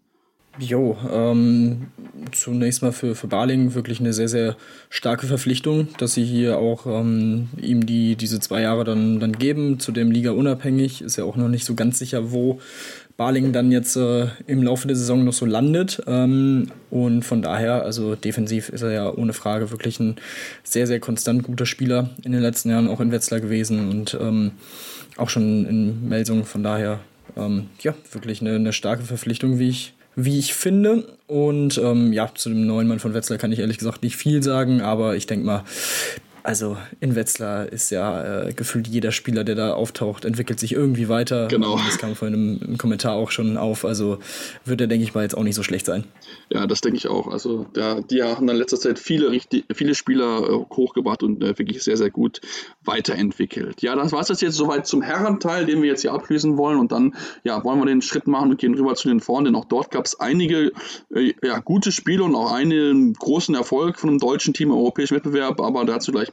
Jo, ähm, zunächst mal für, für Barling wirklich eine sehr, sehr starke Verpflichtung, dass sie hier auch ähm, ihm die, diese zwei Jahre dann, dann geben. Zudem Liga unabhängig, ist ja auch noch nicht so ganz sicher, wo Barling dann jetzt äh, im Laufe der Saison noch so landet. Ähm, und von daher, also defensiv ist er ja ohne Frage wirklich ein sehr, sehr konstant guter Spieler in den letzten Jahren, auch in Wetzlar gewesen und ähm, auch schon in Melsung. Von daher, ähm, ja, wirklich eine, eine starke Verpflichtung, wie ich, wie ich finde. Und ähm, ja, zu dem neuen Mann von Wetzlar kann ich ehrlich gesagt nicht viel sagen, aber ich denke mal, also in Wetzlar ist ja äh, gefühlt jeder Spieler, der da auftaucht, entwickelt sich irgendwie weiter.
Genau.
Das kam vorhin im, im Kommentar auch schon auf. Also wird er, denke ich mal, jetzt auch nicht so schlecht sein.
Ja, das denke ich auch. Also der, die haben in letzter Zeit viele, richtig, viele Spieler äh, hochgebracht und äh, wirklich sehr, sehr gut weiterentwickelt. Ja, das war es jetzt soweit zum Herrenteil, den wir jetzt hier abschließen wollen. Und dann ja, wollen wir den Schritt machen und gehen rüber zu den Frauen, denn auch dort gab es einige äh, ja, gute Spiele und auch einen großen Erfolg von einem deutschen Team im europäischen Wettbewerb, aber dazu gleich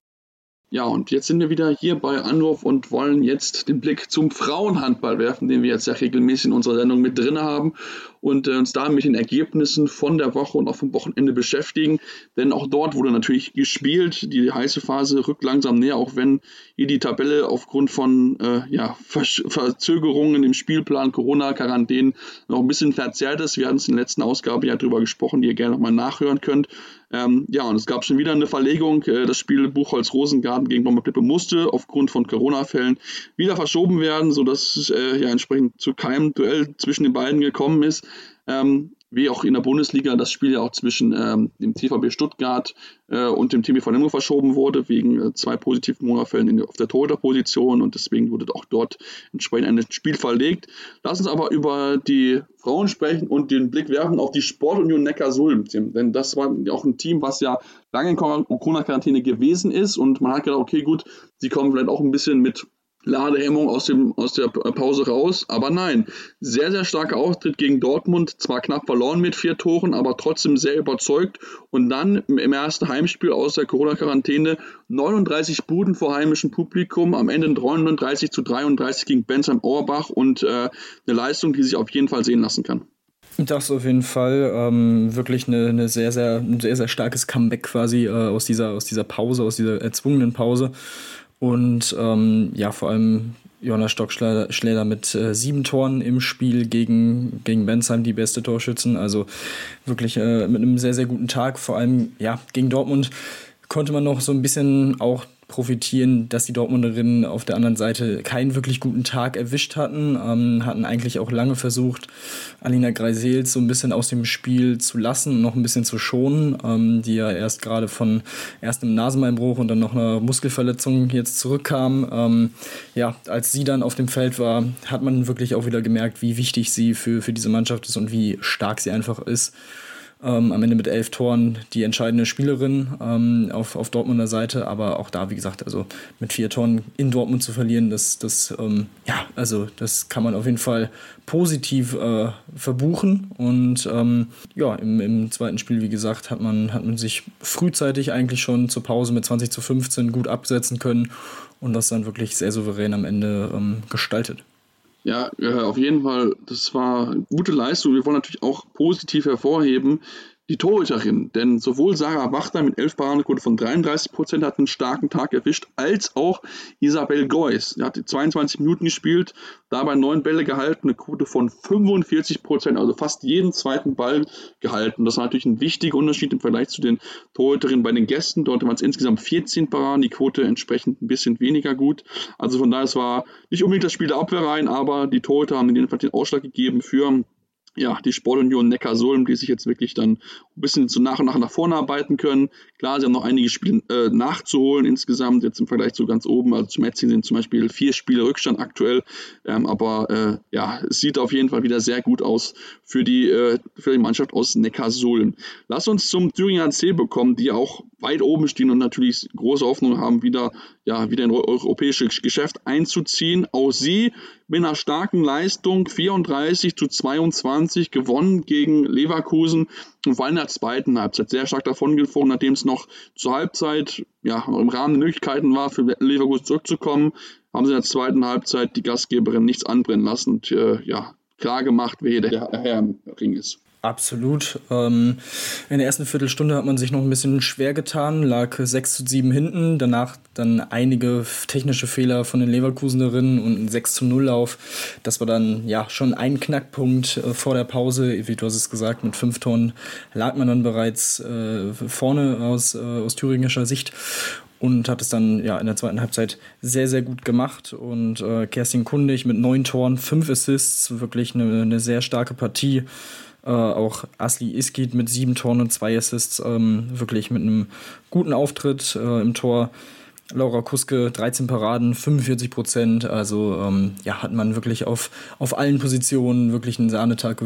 Ja, und jetzt sind wir wieder hier bei Anruf und wollen jetzt den Blick zum Frauenhandball werfen, den wir jetzt ja regelmäßig in unserer Sendung mit drin haben und äh, uns da mit den Ergebnissen von der Woche und auch vom Wochenende beschäftigen. Denn auch dort wurde natürlich gespielt. Die heiße Phase rückt langsam näher, auch wenn hier die Tabelle aufgrund von äh, ja, Verzögerungen im Spielplan, Corona-Quarantänen noch ein bisschen verzerrt ist. Wir hatten es in der letzten Ausgabe ja drüber gesprochen, die ihr gerne nochmal nachhören könnt. Ähm, ja, und es gab schon wieder eine Verlegung. Äh, das Spiel Buchholz-Rosengarten gegen Bomberplippe musste aufgrund von Corona-Fällen wieder verschoben werden, sodass äh, ja entsprechend zu keinem Duell zwischen den beiden gekommen ist. Ähm, wie auch in der Bundesliga das Spiel ja auch zwischen ähm, dem TVB Stuttgart äh, und dem TBV Lemgo verschoben wurde, wegen äh, zwei positiven Monatfällen auf der Torhüterposition und deswegen wurde auch dort entsprechend ein Spiel verlegt. Lass uns aber über die Frauen sprechen und den Blick werfen auf die Sportunion Neckarsulm, denn das war auch ein Team, was ja lange in Corona-Quarantäne gewesen ist und man hat gedacht, okay, gut, sie kommen vielleicht auch ein bisschen mit Ladehemmung aus, dem, aus der Pause raus. Aber nein, sehr, sehr starker Auftritt gegen Dortmund. Zwar knapp verloren mit vier Toren, aber trotzdem sehr überzeugt. Und dann im ersten Heimspiel aus der Corona-Quarantäne 39 Buden vor heimischem Publikum. Am Ende 39 zu 33 gegen Bensheim Auerbach und äh, eine Leistung, die sich auf jeden Fall sehen lassen kann.
Das auf jeden Fall ähm, wirklich eine, eine, sehr, sehr, ein sehr, sehr starkes Comeback quasi äh, aus, dieser, aus dieser Pause, aus dieser erzwungenen Pause. Und ähm, ja, vor allem Jonas Stockschläder mit äh, sieben Toren im Spiel gegen, gegen Bensheim, die beste Torschützen. Also wirklich äh, mit einem sehr, sehr guten Tag. Vor allem ja, gegen Dortmund konnte man noch so ein bisschen auch profitieren, dass die Dortmunderinnen auf der anderen Seite keinen wirklich guten Tag erwischt hatten, ähm, hatten eigentlich auch lange versucht, Alina Greisels so ein bisschen aus dem Spiel zu lassen und noch ein bisschen zu schonen, ähm, die ja erst gerade von erst einem Nasenbeinbruch und dann noch einer Muskelverletzung jetzt zurückkam. Ähm, ja, als sie dann auf dem Feld war, hat man wirklich auch wieder gemerkt, wie wichtig sie für, für diese Mannschaft ist und wie stark sie einfach ist. Ähm, am Ende mit elf Toren die entscheidende Spielerin ähm, auf, auf Dortmunder Seite, aber auch da, wie gesagt, also mit vier Toren in Dortmund zu verlieren, das, das, ähm, ja, also das kann man auf jeden Fall positiv äh, verbuchen. Und ähm, ja, im, im zweiten Spiel, wie gesagt, hat man, hat man sich frühzeitig eigentlich schon zur Pause mit 20 zu 15 gut absetzen können und das dann wirklich sehr souverän am Ende ähm, gestaltet.
Ja, auf jeden Fall, das war gute Leistung. Wir wollen natürlich auch positiv hervorheben, die Torhüterin. Denn sowohl Sarah Wachter mit 11 Paradequote von 33 Prozent hat einen starken Tag erwischt, als auch Isabel Geuss. Sie hat 22 Minuten gespielt, dabei neun Bälle gehalten, eine Quote von 45 Prozent, also fast jeden zweiten Ball gehalten. Das war natürlich ein wichtiger Unterschied im Vergleich zu den Torhüterinnen bei den Gästen. Dort waren es insgesamt 14 Paraden, die Quote entsprechend ein bisschen weniger gut. Also von daher, es war nicht unbedingt das Spiel der Abwehr rein, aber die Torhüter haben in dem Fall den Ausschlag gegeben für ja, die Sportunion Neckarsulm, die sich jetzt wirklich dann ein bisschen so nach und nach nach vorne arbeiten können. Klar, sie haben noch einige Spiele äh, nachzuholen insgesamt, jetzt im Vergleich zu ganz oben. Also zum Metzing sind zum Beispiel vier Spiele Rückstand aktuell. Ähm, aber äh, ja, es sieht auf jeden Fall wieder sehr gut aus für die, äh, für die Mannschaft aus Neckarsulm. Lass uns zum Thüringer C bekommen, die auch weit oben stehen und natürlich große Hoffnung haben, wieder, ja, wieder in europäisches Geschäft einzuziehen. Auch sie mit einer starken Leistung 34 zu 22 gewonnen gegen Leverkusen und vor allem in der zweiten Halbzeit sehr stark davon geflogen, nachdem es noch zur Halbzeit ja, im Rahmen der Möglichkeiten war, für Leverkusen zurückzukommen, haben sie in der zweiten Halbzeit die Gastgeberin nichts anbrennen lassen und äh, ja, klar gemacht, wer hier der Herr im Ring ist.
Absolut. Ähm, in der ersten Viertelstunde hat man sich noch ein bisschen schwer getan, lag 6 zu 7 hinten, danach dann einige technische Fehler von den Leverkusenerinnen und ein 6 zu 0 Lauf. Das war dann ja schon ein Knackpunkt äh, vor der Pause. Wie du hast es gesagt, mit fünf Tonnen lag man dann bereits äh, vorne aus, äh, aus thüringischer Sicht und hat es dann ja in der zweiten Halbzeit sehr, sehr gut gemacht. Und äh, Kerstin Kundig mit neun Toren, fünf Assists, wirklich eine, eine sehr starke Partie. Äh, auch Asli Iskit mit sieben Toren und zwei Assists, ähm, wirklich mit einem guten Auftritt äh, im Tor. Laura Kuske 13 Paraden, 45 Prozent. Also ähm, ja, hat man wirklich auf, auf allen Positionen wirklich einen Sahnetag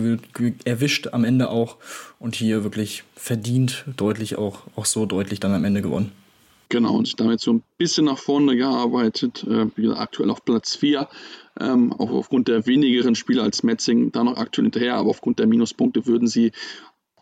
erwischt, am Ende auch. Und hier wirklich verdient, deutlich auch, auch so deutlich dann am Ende gewonnen.
Genau, und damit so ein bisschen nach vorne gearbeitet. Äh, wie aktuell auf Platz 4. Ähm, auch aufgrund der wenigeren Spieler als Metzing da noch aktuell hinterher, aber aufgrund der Minuspunkte würden sie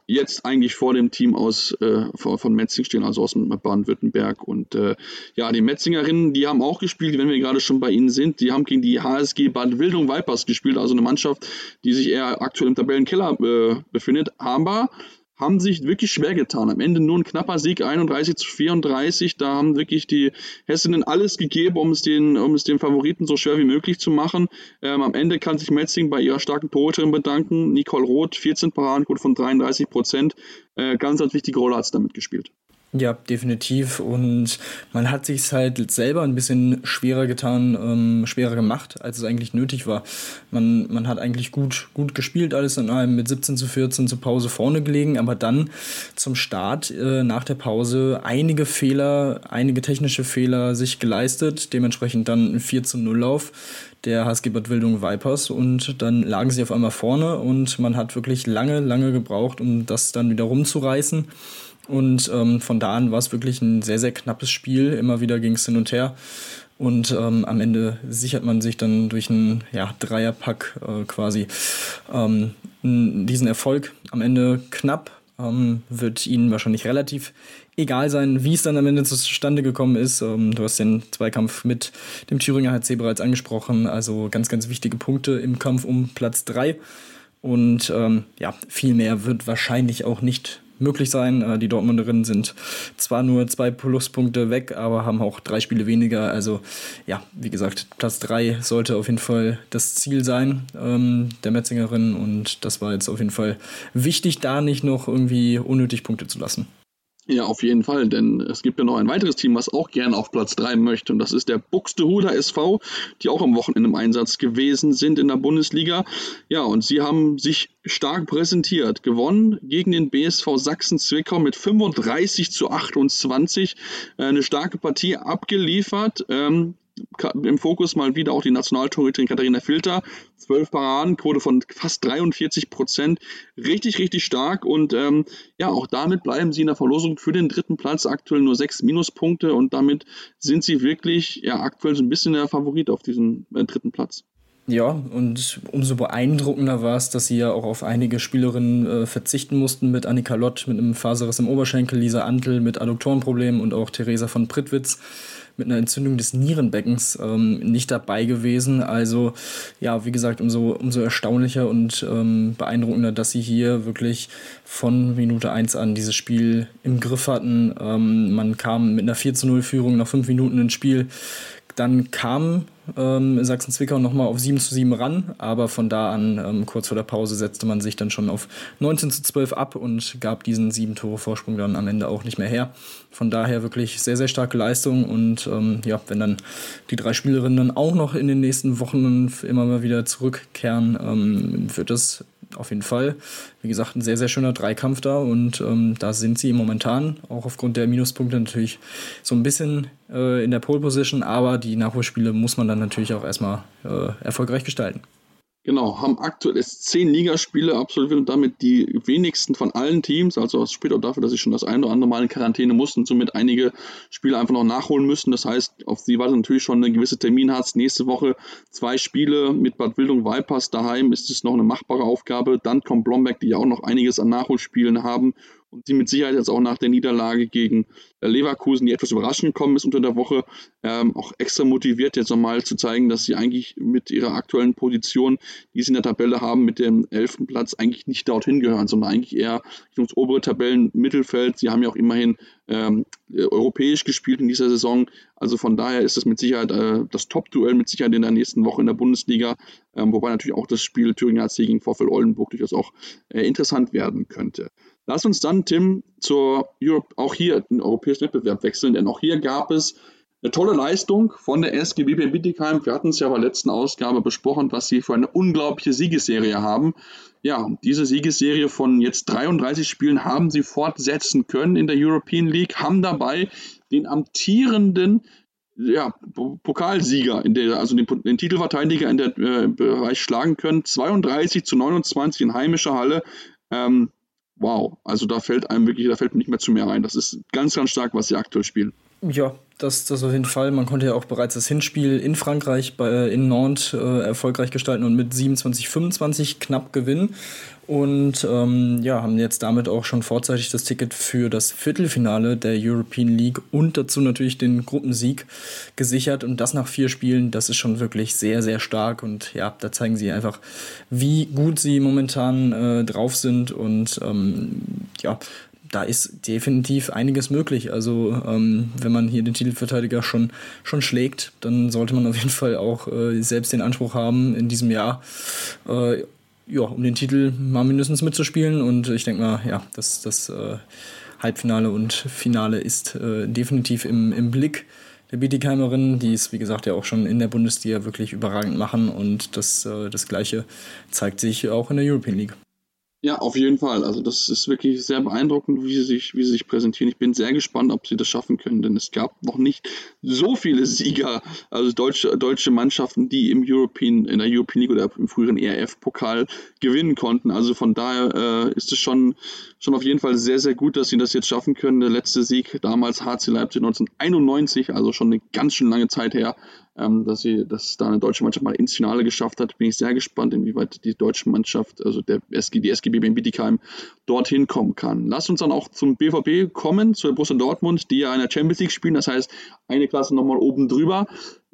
jetzt eigentlich vor dem Team aus äh, von Metzing stehen, also aus Baden-Württemberg. Und äh, ja, die Metzingerinnen, die haben auch gespielt, wenn wir gerade schon bei ihnen sind. Die haben gegen die HSG Baden-Wildung Vipers gespielt, also eine Mannschaft, die sich eher aktuell im Tabellenkeller äh, befindet. Aber haben sich wirklich schwer getan. Am Ende nur ein knapper Sieg, 31 zu 34. Da haben wirklich die Hessinnen alles gegeben, um es den, um es den Favoriten so schwer wie möglich zu machen. Ähm, am Ende kann sich Metzing bei ihrer starken Torhüterin bedanken. Nicole Roth, 14 Paradenquote von 33 Prozent. Äh, ganz, ganz wichtige Rolle hat sie damit gespielt.
Ja, definitiv. Und man hat sich halt selber ein bisschen schwerer getan, ähm, schwerer gemacht, als es eigentlich nötig war. Man, man hat eigentlich gut, gut gespielt, alles in allem mit 17 zu 14 zur Pause vorne gelegen, aber dann zum Start äh, nach der Pause einige Fehler, einige technische Fehler sich geleistet, dementsprechend dann ein 4 zu 0 Lauf der HSG Bad Wildung Vipers und dann lagen sie auf einmal vorne und man hat wirklich lange, lange gebraucht, um das dann wieder rumzureißen. Und ähm, von da an war es wirklich ein sehr, sehr knappes Spiel. Immer wieder ging es hin und her. Und ähm, am Ende sichert man sich dann durch einen ja, Dreierpack äh, quasi ähm, diesen Erfolg. Am Ende knapp, ähm, wird ihnen wahrscheinlich relativ egal sein, wie es dann am Ende zustande gekommen ist. Ähm, du hast den Zweikampf mit dem Thüringer HC bereits angesprochen, also ganz, ganz wichtige Punkte im Kampf um Platz 3. Und ähm, ja, viel mehr wird wahrscheinlich auch nicht möglich sein. Äh, die Dortmunderinnen sind zwar nur zwei Pluspunkte weg, aber haben auch drei Spiele weniger. Also ja, wie gesagt, Platz drei sollte auf jeden Fall das Ziel sein ähm, der Metzingerinnen und das war jetzt auf jeden Fall wichtig, da nicht noch irgendwie unnötig Punkte zu lassen.
Ja, auf jeden Fall, denn es gibt ja noch ein weiteres Team, was auch gerne auf Platz 3 möchte und das ist der Buxtehuder SV, die auch am Wochenende im Einsatz gewesen sind in der Bundesliga. Ja, und sie haben sich stark präsentiert, gewonnen gegen den BSV Sachsen-Zwickau mit 35 zu 28, äh, eine starke Partie abgeliefert. Ähm, im Fokus mal wieder auch die Nationaltorhüterin Katharina Filter. Zwölf Paraden, Quote von fast 43 Prozent. Richtig, richtig stark. Und ähm, ja, auch damit bleiben sie in der Verlosung für den dritten Platz. Aktuell nur sechs Minuspunkte und damit sind sie wirklich ja, aktuell so ein bisschen der Favorit auf diesem äh, dritten Platz.
Ja, und umso beeindruckender war es, dass sie ja auch auf einige Spielerinnen äh, verzichten mussten, mit Annika Lott mit einem Faserriss im Oberschenkel, Lisa Antel mit Adduktorenproblemen und auch Theresa von Prittwitz mit einer Entzündung des Nierenbeckens ähm, nicht dabei gewesen. Also ja, wie gesagt, umso, umso erstaunlicher und ähm, beeindruckender, dass sie hier wirklich von Minute 1 an dieses Spiel im Griff hatten. Ähm, man kam mit einer 4 zu 0 Führung nach 5 Minuten ins Spiel. Dann kam ähm, Sachsen-Zwickau nochmal auf 7 zu 7 ran, aber von da an, ähm, kurz vor der Pause, setzte man sich dann schon auf 19 zu 12 ab und gab diesen 7 Tore Vorsprung dann am Ende auch nicht mehr her. Von daher wirklich sehr, sehr starke Leistung und ähm, ja, wenn dann die drei Spielerinnen dann auch noch in den nächsten Wochen immer mal wieder zurückkehren, ähm, wird das auf jeden Fall. Wie gesagt, ein sehr, sehr schöner Dreikampf da und ähm, da sind sie momentan, auch aufgrund der Minuspunkte natürlich so ein bisschen äh, in der Pole Position, aber die Nachholspiele muss man dann natürlich auch erstmal äh, erfolgreich gestalten.
Genau, haben aktuell erst zehn Ligaspiele absolviert und damit die wenigsten von allen Teams. Also es spricht auch dafür, dass sie schon das eine oder andere Mal in Quarantäne mussten und somit einige Spiele einfach noch nachholen müssen. Das heißt, auf sie wartet natürlich schon eine gewisse Terminharz. Nächste Woche zwei Spiele mit Bad Wildung Vipers daheim ist es noch eine machbare Aufgabe. Dann kommt Blomberg, die ja auch noch einiges an Nachholspielen haben und die mit Sicherheit jetzt auch nach der Niederlage gegen äh, Leverkusen, die etwas überraschend gekommen ist unter der Woche, ähm, auch extra motiviert, jetzt nochmal zu zeigen, dass sie eigentlich mit ihrer aktuellen Position, die sie in der Tabelle haben, mit dem elften Platz eigentlich nicht dorthin gehören, sondern eigentlich eher ins obere Tabellenmittelfeld. Sie haben ja auch immerhin ähm, europäisch gespielt in dieser Saison. Also von daher ist es mit Sicherheit äh, das Top-Duell mit Sicherheit in der nächsten Woche in der Bundesliga, ähm, wobei natürlich auch das Spiel Thüringer AC gegen VfL Oldenburg durchaus auch äh, interessant werden könnte. Lass uns dann, Tim, zur Europe, auch hier den europäischen Wettbewerb wechseln, denn auch hier gab es eine tolle Leistung von der SGB Bietigheim. Wir hatten es ja bei der letzten Ausgabe besprochen, was sie für eine unglaubliche Siegesserie haben. Ja, diese Siegesserie von jetzt 33 Spielen haben sie fortsetzen können in der European League, haben dabei den amtierenden ja, Pokalsieger, der, also den, den Titelverteidiger in der äh, Bereich schlagen können. 32 zu 29 in heimischer Halle. Ähm, wow, also da fällt einem wirklich, da fällt mir nicht mehr zu mehr ein. Das ist ganz, ganz stark, was sie aktuell spielen.
Ja, das, das auf jeden Fall. Man konnte ja auch bereits das Hinspiel in Frankreich bei, in Nantes äh, erfolgreich gestalten und mit 27, 25 knapp gewinnen. Und ähm, ja, haben jetzt damit auch schon vorzeitig das Ticket für das Viertelfinale der European League und dazu natürlich den Gruppensieg gesichert. Und das nach vier Spielen, das ist schon wirklich sehr, sehr stark. Und ja, da zeigen sie einfach, wie gut sie momentan äh, drauf sind. Und ähm, ja, da ist definitiv einiges möglich. Also ähm, wenn man hier den Titelverteidiger schon, schon schlägt, dann sollte man auf jeden Fall auch äh, selbst den Anspruch haben, in diesem Jahr äh, ja, um den Titel mal mindestens mitzuspielen. Und ich denke mal, ja, das, das äh, Halbfinale und Finale ist äh, definitiv im, im Blick der Bietigheimerinnen, die es, wie gesagt, ja auch schon in der Bundesliga wirklich überragend machen. Und das, äh, das Gleiche zeigt sich auch in der European League.
Ja, auf jeden Fall. Also das ist wirklich sehr beeindruckend, wie sie sich, wie sie sich präsentieren. Ich bin sehr gespannt, ob sie das schaffen können, denn es gab noch nicht so viele Sieger, also deutsche, deutsche Mannschaften, die im European, in der European League oder im früheren ERF-Pokal gewinnen konnten. Also von daher äh, ist es schon, schon auf jeden Fall sehr, sehr gut, dass sie das jetzt schaffen können. Der letzte Sieg damals HC Leipzig 1991, also schon eine ganz schön lange Zeit her, ähm, dass sie, dass da eine deutsche Mannschaft mal ins Finale geschafft hat. Bin ich sehr gespannt, inwieweit die deutsche Mannschaft, also der SG, die SGB in Bietigheim, dorthin kommen kann. Lasst uns dann auch zum BVB kommen, zu Borussia Dortmund, die ja in der Champions League spielen, das heißt eine Klasse nochmal oben drüber.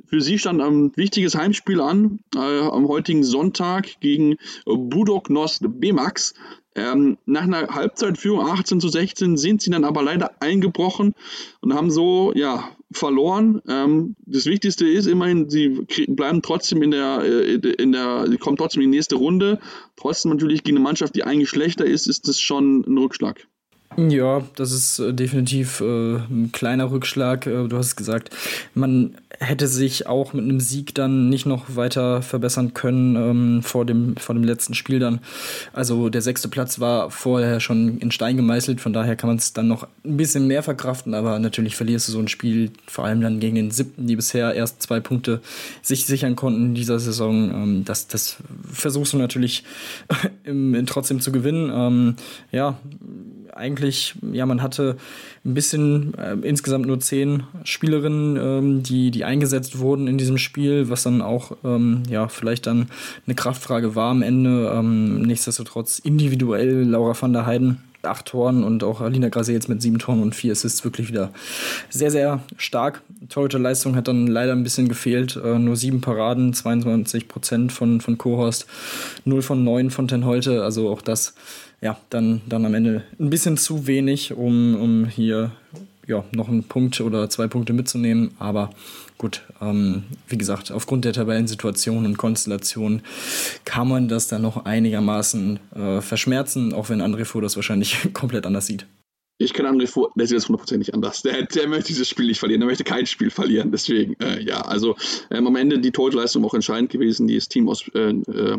Für sie stand ein wichtiges Heimspiel an, äh, am heutigen Sonntag gegen Budok Nost Bemax. Ähm, nach einer Halbzeitführung 18 zu 16 sind sie dann aber leider eingebrochen und haben so ja verloren. Ähm, das Wichtigste ist immerhin, sie bleiben trotzdem in der, äh, in der, sie kommen trotzdem in die nächste Runde. Trotzdem natürlich gegen eine Mannschaft, die eigentlich schlechter ist, ist das schon ein Rückschlag.
Ja, das ist äh, definitiv äh, ein kleiner Rückschlag. Äh, du hast es gesagt, man hätte sich auch mit einem Sieg dann nicht noch weiter verbessern können ähm, vor, dem, vor dem letzten Spiel dann. Also der sechste Platz war vorher schon in Stein gemeißelt, von daher kann man es dann noch ein bisschen mehr verkraften, aber natürlich verlierst du so ein Spiel, vor allem dann gegen den siebten, die bisher erst zwei Punkte sich sichern konnten in dieser Saison. Ähm, das, das versuchst du natürlich im, trotzdem zu gewinnen. Ähm, ja, eigentlich, ja, man hatte ein bisschen äh, insgesamt nur zehn Spielerinnen, ähm, die, die eingesetzt wurden in diesem Spiel, was dann auch ähm, ja, vielleicht dann eine Kraftfrage war am Ende. Ähm, nichtsdestotrotz individuell Laura van der Heiden acht Toren und auch Alina Grase jetzt mit sieben Toren und vier Assists wirklich wieder sehr, sehr stark. Torhüterleistung hat dann leider ein bisschen gefehlt. Äh, nur sieben Paraden, 22 Prozent von, von Kohorst, 0 von 9 von Ten Holte. Also auch das ja, dann, dann am Ende ein bisschen zu wenig, um, um hier ja, noch einen Punkt oder zwei Punkte mitzunehmen. Aber gut, ähm, wie gesagt, aufgrund der Tabellensituation und Konstellation kann man das dann noch einigermaßen äh, verschmerzen, auch wenn André Fuhr das wahrscheinlich komplett anders sieht.
Ich kenne André vor, der sieht das hundertprozentig anders. Der, der möchte dieses Spiel nicht verlieren, der möchte kein Spiel verlieren. Deswegen, äh, ja, also ähm, am Ende die Torleistung auch entscheidend gewesen. Das Team aus äh, äh,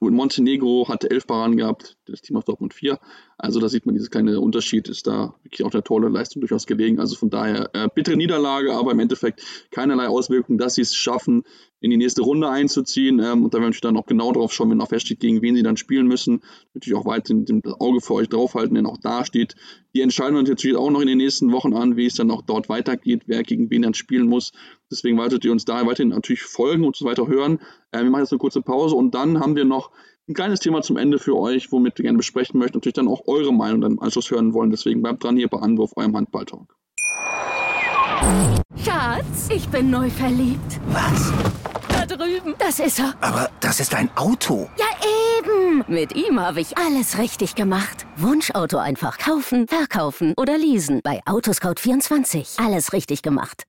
Montenegro hatte elf Paraden gehabt, das Team aus Dortmund vier. Also da sieht man, dieser kleine Unterschied ist da wirklich auch der Torleistung durchaus gelegen. Also von daher äh, bittere Niederlage, aber im Endeffekt keinerlei Auswirkungen, dass sie es schaffen, in die nächste Runde einzuziehen. Ähm, und da werden wir dann auch genau drauf schauen, wenn auch feststeht, gegen wen sie dann spielen müssen. Natürlich auch weiterhin das Auge für euch draufhalten, denn auch da steht die Entscheidung natürlich auch noch in den nächsten Wochen an, wie es dann auch dort weitergeht, wer gegen wen dann spielen muss. Deswegen wartet ihr uns da weiterhin natürlich folgen und so weiter hören. Äh, wir machen jetzt eine kurze Pause und dann haben wir noch ein kleines Thema zum Ende für euch, womit wir gerne besprechen möchten. Natürlich dann auch eure Meinung dann im Anschluss hören wollen. Deswegen bleibt dran hier bei Anwurf, eurem Handballtalk.
Schatz, ich bin neu verliebt.
Was?
Da drüben. Das ist er.
Aber das ist ein Auto.
Ja, eben. Mit ihm habe ich alles richtig gemacht. Wunschauto einfach kaufen, verkaufen oder leasen. Bei Autoscout24. Alles richtig gemacht.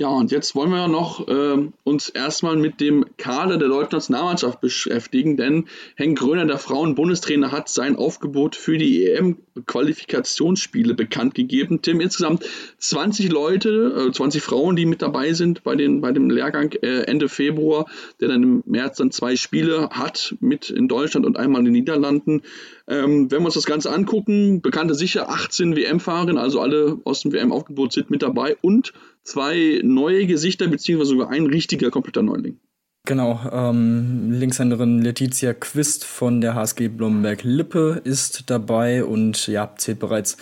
Ja, und jetzt wollen wir noch äh, uns erstmal mit dem Kader der deutschen Nationalmannschaft beschäftigen, denn Henk Gröner, der Frauen-Bundestrainer, hat sein Aufgebot für die EM-Qualifikationsspiele bekannt gegeben. Tim, insgesamt 20 Leute, äh, 20 Frauen, die mit dabei sind bei, den, bei dem Lehrgang äh, Ende Februar, der dann im März dann zwei Spiele hat, mit in Deutschland und einmal in den Niederlanden. Ähm, wenn wir uns das Ganze angucken, bekannte sicher 18 WM-Fahrerinnen, also alle aus dem WM-Aufgebot sind mit dabei und zwei neue Gesichter, beziehungsweise sogar ein richtiger kompletter Neuling.
Genau, ähm, Linkshänderin Letizia Quist von der HSG Blomberg-Lippe ist dabei und ja, zählt bereits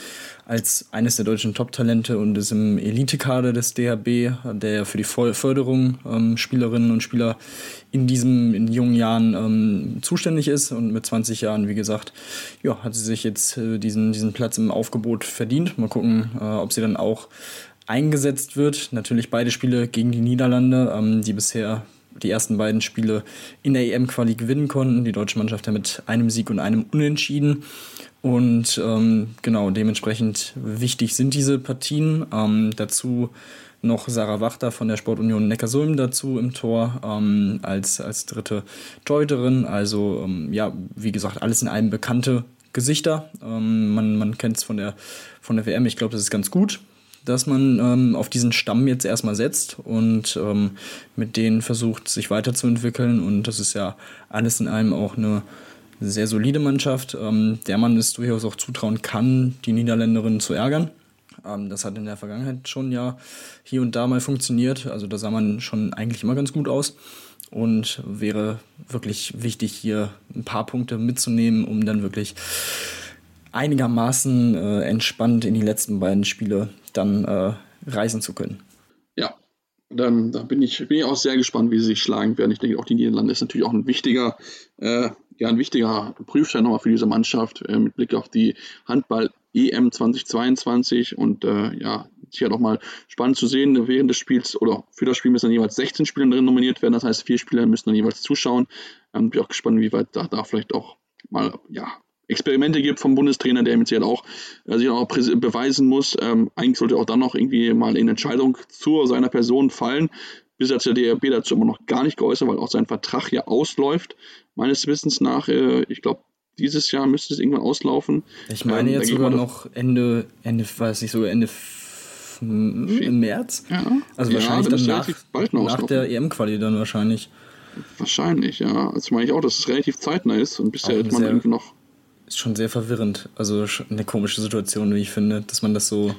als eines der deutschen Top-Talente und ist im Elitekader des DHB, der für die Förderung ähm, Spielerinnen und Spieler in diesen in jungen Jahren ähm, zuständig ist und mit 20 Jahren, wie gesagt, ja, hat sie sich jetzt äh, diesen, diesen Platz im Aufgebot verdient. Mal gucken, äh, ob sie dann auch eingesetzt wird. Natürlich beide Spiele gegen die Niederlande, ähm, die bisher die ersten beiden Spiele in der EM-Quali gewinnen konnten. Die deutsche Mannschaft ja mit einem Sieg und einem Unentschieden. Und ähm, genau, dementsprechend wichtig sind diese Partien. Ähm, dazu noch Sarah Wachter von der Sportunion Neckarsulm dazu im Tor ähm, als, als dritte Torhüterin. Also ähm, ja, wie gesagt, alles in allem bekannte Gesichter. Ähm, man man kennt es von der, von der WM. Ich glaube, das ist ganz gut dass man ähm, auf diesen Stamm jetzt erstmal setzt und ähm, mit denen versucht, sich weiterzuentwickeln. Und das ist ja alles in allem auch eine sehr solide Mannschaft, ähm, der man es durchaus auch zutrauen kann, die Niederländerin zu ärgern. Ähm, das hat in der Vergangenheit schon ja hier und da mal funktioniert. Also da sah man schon eigentlich immer ganz gut aus. Und wäre wirklich wichtig, hier ein paar Punkte mitzunehmen, um dann wirklich einigermaßen äh, entspannt in die letzten beiden Spiele dann äh, reisen zu können.
Ja, dann da bin ich, bin ich auch sehr gespannt, wie sie sich schlagen werden. Ich denke, auch die Niederlande ist natürlich auch ein wichtiger, äh, ja, ein wichtiger Prüfstein nochmal für diese Mannschaft äh, mit Blick auf die Handball EM 2022 und äh, ja, sicher nochmal spannend zu sehen, während des Spiels oder für das Spiel müssen dann jeweils 16 Spieler drin nominiert werden, das heißt vier Spieler müssen dann jeweils zuschauen. Ähm, bin auch gespannt, wie weit da, da vielleicht auch mal ja, Experimente gibt vom Bundestrainer, der mit sich auch, äh, sich auch beweisen muss. Ähm, eigentlich sollte auch dann noch irgendwie mal eine Entscheidung zu seiner Person fallen. Bis jetzt der DRB dazu immer noch gar nicht geäußert, weil auch sein Vertrag ja ausläuft. Meines Wissens nach, äh, ich glaube, dieses Jahr müsste es irgendwann auslaufen.
Ich meine ähm, jetzt sogar noch Ende, Ende, weiß ich, sogar Ende im März. Ja. Also ja, wahrscheinlich dann nach, nach der EM-Quali dann wahrscheinlich.
Wahrscheinlich, ja. Also meine ich auch, dass es relativ zeitnah ist und bisher hätte man irgendwie noch
ist schon sehr verwirrend. Also eine komische Situation, wie ich finde, dass man das so,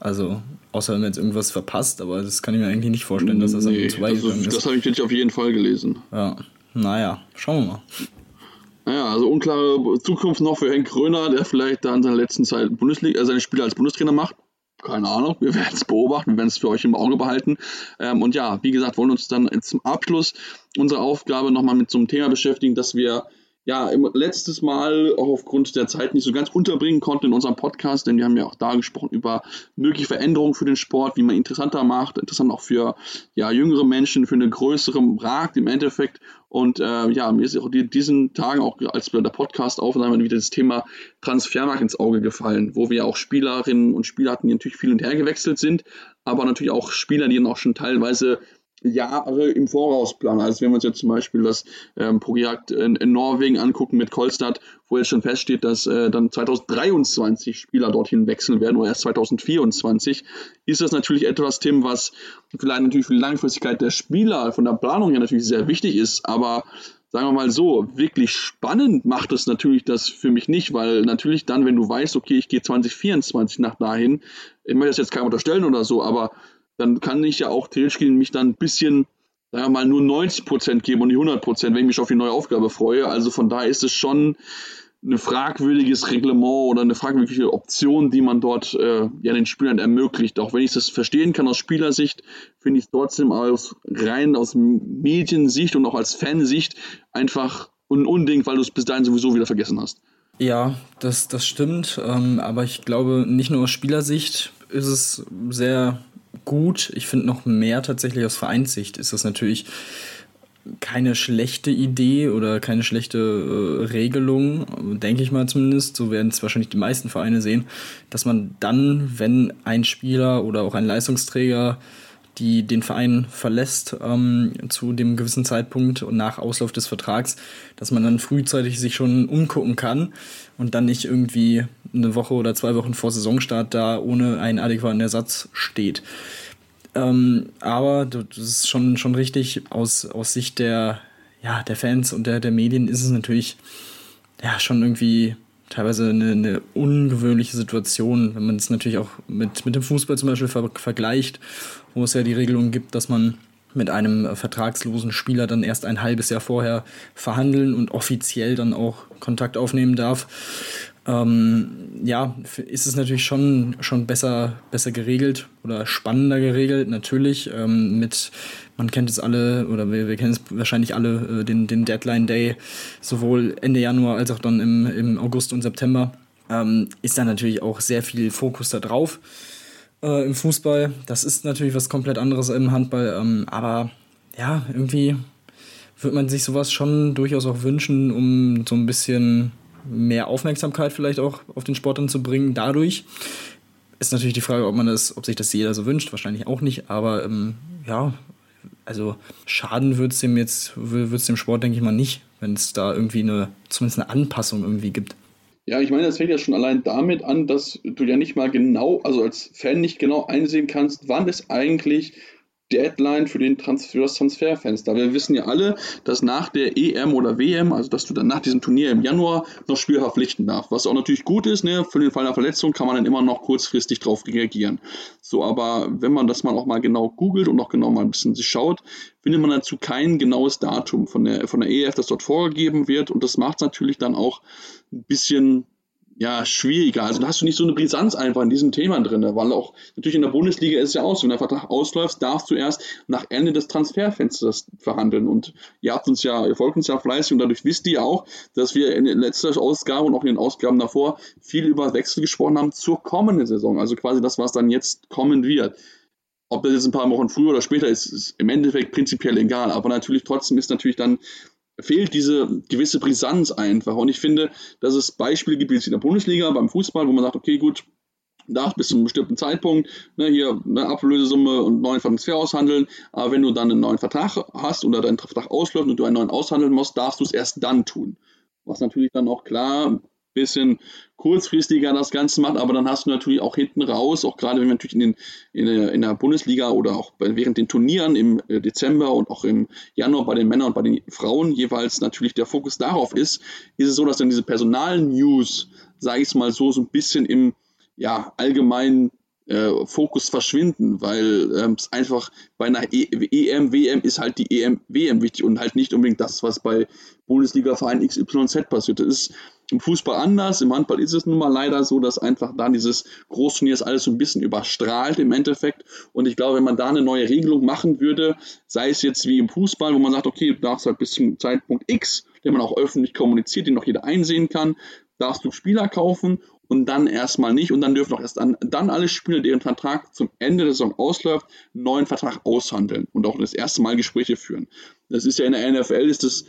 also außer wenn man jetzt irgendwas verpasst, aber das kann ich mir eigentlich nicht vorstellen, dass das nee, an
zwei also, ist. Das habe ich jetzt auf jeden Fall gelesen.
Ja, naja, schauen wir mal.
Naja, also unklare Zukunft noch für Henk Kröner, der vielleicht da in seiner letzten Zeit Bundesliga, äh, seine Spiele als Bundestrainer macht. Keine Ahnung, wir werden es beobachten, wir werden es für euch im Auge behalten. Ähm, und ja, wie gesagt, wollen uns dann zum Abschluss unserer Aufgabe nochmal mit so einem Thema beschäftigen, dass wir ja, letztes Mal auch aufgrund der Zeit nicht so ganz unterbringen konnten in unserem Podcast, denn wir haben ja auch da gesprochen über mögliche Veränderungen für den Sport, wie man interessanter macht, interessant auch für ja, jüngere Menschen, für eine größere Markt im Endeffekt. Und äh, ja, mir ist auch in diesen Tagen, auch als wir der Podcast aufnahmen, wieder das Thema Transfermarkt ins Auge gefallen, wo wir auch Spielerinnen und Spieler hatten, die natürlich viel und her gewechselt sind, aber natürlich auch Spieler, die dann auch schon teilweise Jahre im Voraus planen. Also wenn wir uns jetzt zum Beispiel das ähm, Projekt in, in, Norwegen angucken mit Kolstad, wo jetzt schon feststeht, dass äh, dann 2023 Spieler dorthin wechseln werden oder erst 2024, ist das natürlich etwas, Tim, was vielleicht natürlich für die Langfristigkeit der Spieler von der Planung her natürlich sehr wichtig ist, aber sagen wir mal so, wirklich spannend macht es natürlich das für mich nicht, weil natürlich dann, wenn du weißt, okay, ich gehe 2024 nach dahin, ich möchte das jetzt keinem unterstellen oder so, aber dann kann ich ja auch theoretisch mich dann ein bisschen, sagen wir mal, nur 90% geben und nicht 100%, wenn ich mich auf die neue Aufgabe freue. Also von daher ist es schon ein fragwürdiges Reglement oder eine fragwürdige Option, die man dort äh, ja den Spielern ermöglicht. Auch wenn ich das verstehen kann aus Spielersicht, finde ich es trotzdem aus rein aus Mediensicht und auch als Fansicht einfach ein Unding, weil du es bis dahin sowieso wieder vergessen hast.
Ja, das, das stimmt. Ähm, aber ich glaube, nicht nur aus Spielersicht ist es sehr gut. Ich finde noch mehr tatsächlich aus Vereinssicht ist das natürlich keine schlechte Idee oder keine schlechte äh, Regelung, denke ich mal zumindest. So werden es wahrscheinlich die meisten Vereine sehen, dass man dann, wenn ein Spieler oder auch ein Leistungsträger die den Verein verlässt ähm, zu dem gewissen Zeitpunkt und nach Auslauf des Vertrags, dass man dann frühzeitig sich schon umgucken kann und dann nicht irgendwie eine Woche oder zwei Wochen vor Saisonstart da ohne einen adäquaten Ersatz steht. Ähm, aber das ist schon, schon richtig, aus, aus Sicht der, ja, der Fans und der, der Medien ist es natürlich ja, schon irgendwie teilweise eine, eine ungewöhnliche Situation, wenn man es natürlich auch mit, mit dem Fußball zum Beispiel ver vergleicht, wo es ja die Regelung gibt, dass man mit einem äh, vertragslosen Spieler dann erst ein halbes Jahr vorher verhandeln und offiziell dann auch Kontakt aufnehmen darf. Ähm, ja, ist es natürlich schon, schon besser, besser geregelt oder spannender geregelt, natürlich. Ähm, mit, man kennt es alle, oder wir, wir kennen es wahrscheinlich alle, äh, den, den Deadline Day, sowohl Ende Januar als auch dann im, im August und September. Ähm, ist da natürlich auch sehr viel Fokus da drauf äh, im Fußball. Das ist natürlich was komplett anderes im Handball, ähm, aber ja, irgendwie würde man sich sowas schon durchaus auch wünschen, um so ein bisschen mehr Aufmerksamkeit vielleicht auch auf den Sport dann zu bringen. Dadurch ist natürlich die Frage, ob man das, ob sich das jeder so wünscht. Wahrscheinlich auch nicht, aber ähm, ja, also schaden wird es dem jetzt, wird es dem Sport, denke ich mal, nicht, wenn es da irgendwie eine, zumindest eine Anpassung irgendwie gibt.
Ja, ich meine, das fängt ja schon allein damit an, dass du ja nicht mal genau, also als Fan nicht genau einsehen kannst, wann ist eigentlich Deadline für, den Trans für das Transferfenster. Wir wissen ja alle, dass nach der EM oder WM, also dass du dann nach diesem Turnier im Januar noch Spieler verpflichten darfst. Was auch natürlich gut ist, ne? für den Fall einer Verletzung kann man dann immer noch kurzfristig darauf reagieren. So, aber wenn man das mal auch mal genau googelt und auch genau mal ein bisschen sich schaut, findet man dazu kein genaues Datum von der, von der EF, das dort vorgegeben wird. Und das macht es natürlich dann auch ein bisschen ja, schwieriger. Also da hast du nicht so eine Brisanz einfach in diesem Thema drin, weil auch natürlich in der Bundesliga ist es ja aus, wenn der Vertrag ausläuft, darfst du erst nach Ende des Transferfensters verhandeln. Und ihr habt uns ja, ihr folgt uns ja fleißig und dadurch wisst ihr auch, dass wir in der letzten Ausgabe und auch in den Ausgaben davor viel über Wechsel gesprochen haben zur kommenden Saison. Also quasi das, was dann jetzt kommen wird. Ob das jetzt ein paar Wochen früher oder später ist, ist im Endeffekt prinzipiell egal. Aber natürlich trotzdem ist natürlich dann fehlt diese gewisse Brisanz einfach. Und ich finde, dass es Beispiele gibt, wie es in der Bundesliga, beim Fußball, wo man sagt, okay, gut, darf bis zu einem bestimmten Zeitpunkt ne, hier eine Ablösesumme und einen neuen Transfer aushandeln. Aber wenn du dann einen neuen Vertrag hast oder dein Vertrag ausläuft und du einen neuen aushandeln musst, darfst du es erst dann tun. Was natürlich dann auch klar bisschen kurzfristiger das Ganze macht, aber dann hast du natürlich auch hinten raus, auch gerade wenn wir natürlich in, den, in, der, in der Bundesliga oder auch während den Turnieren im äh, Dezember und auch im Januar bei den Männern und bei den Frauen jeweils natürlich der Fokus darauf ist, ist es so, dass dann diese Personal-News, sage ich es mal so, so ein bisschen im ja, allgemeinen äh, Fokus verschwinden, weil ähm, es einfach bei einer e EM, WM ist halt die EM, WM wichtig und halt nicht unbedingt das, was bei Bundesliga-Verein XYZ passiert. Das ist im Fußball anders, im Handball ist es nun mal leider so, dass einfach da dieses Großturnier alles so ein bisschen überstrahlt im Endeffekt. Und ich glaube, wenn man da eine neue Regelung machen würde, sei es jetzt wie im Fußball, wo man sagt, okay, du darfst halt bis zum Zeitpunkt X, den man auch öffentlich kommuniziert, den noch jeder einsehen kann, darfst du Spieler kaufen und dann erstmal nicht. Und dann dürfen auch erst dann, dann alle Spieler, deren Vertrag zum Ende der Saison ausläuft, einen neuen Vertrag aushandeln und auch das erste Mal Gespräche führen. Das ist ja in der NFL, ist das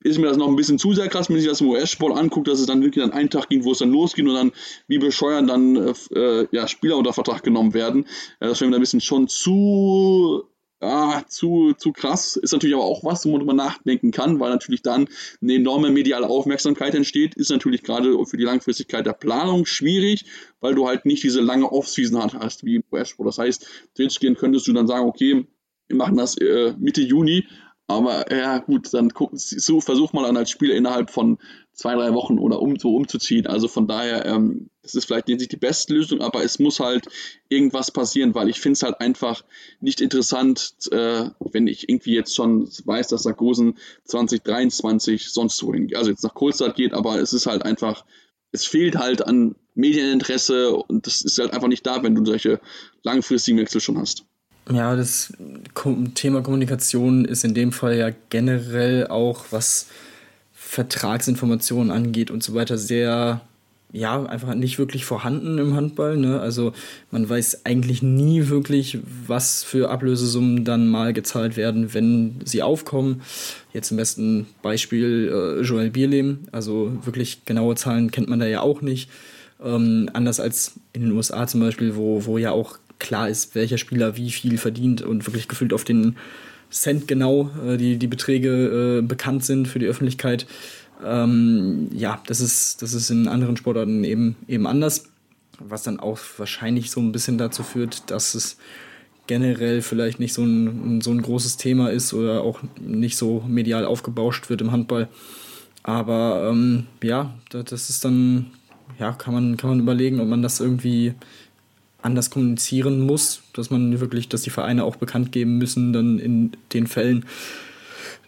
ist mir das noch ein bisschen zu sehr krass, wenn sich das im US-Sport anguckt, dass es dann wirklich an einen Tag ging, wo es dann losging und dann wie bescheuert dann äh, ja, Spieler unter Vertrag genommen werden. Ja, das wäre mir ein bisschen schon zu ah, zu, zu krass. Ist natürlich aber auch was, wo man nachdenken kann, weil natürlich dann eine enorme mediale Aufmerksamkeit entsteht. Ist natürlich gerade für die Langfristigkeit der Planung schwierig, weil du halt nicht diese lange Off-Season hast wie im US-Sport. Das heißt, theoretisch könntest du dann sagen, okay, wir machen das äh, Mitte Juni aber ja, gut, dann guck, so, versuch mal an als Spieler innerhalb von zwei, drei Wochen oder um, so umzuziehen. Also von daher, ähm, das ist vielleicht nicht die beste Lösung, aber es muss halt irgendwas passieren, weil ich finde es halt einfach nicht interessant, äh, wenn ich irgendwie jetzt schon weiß, dass Sargosen 2023 sonst wohin, also jetzt nach Kohlstadt geht, aber es ist halt einfach, es fehlt halt an Medieninteresse und das ist halt einfach nicht da, wenn du solche langfristigen Wechsel schon hast.
Ja, das Thema Kommunikation ist in dem Fall ja generell auch, was Vertragsinformationen angeht und so weiter, sehr, ja, einfach nicht wirklich vorhanden im Handball. Ne? Also man weiß eigentlich nie wirklich, was für Ablösesummen dann mal gezahlt werden, wenn sie aufkommen. Jetzt im besten Beispiel äh, Joel Bierlehm, also wirklich genaue Zahlen kennt man da ja auch nicht. Ähm, anders als in den USA zum Beispiel, wo, wo ja auch klar ist, welcher Spieler wie viel verdient und wirklich gefühlt auf den Cent genau äh, die, die Beträge äh, bekannt sind für die Öffentlichkeit. Ähm, ja, das ist, das ist in anderen Sportarten eben, eben anders, was dann auch wahrscheinlich so ein bisschen dazu führt, dass es generell vielleicht nicht so ein, so ein großes Thema ist oder auch nicht so medial aufgebauscht wird im Handball. Aber ähm, ja, das ist dann, ja, kann man, kann man überlegen, ob man das irgendwie anders kommunizieren muss, dass man wirklich, dass die Vereine auch bekannt geben müssen, dann in den Fällen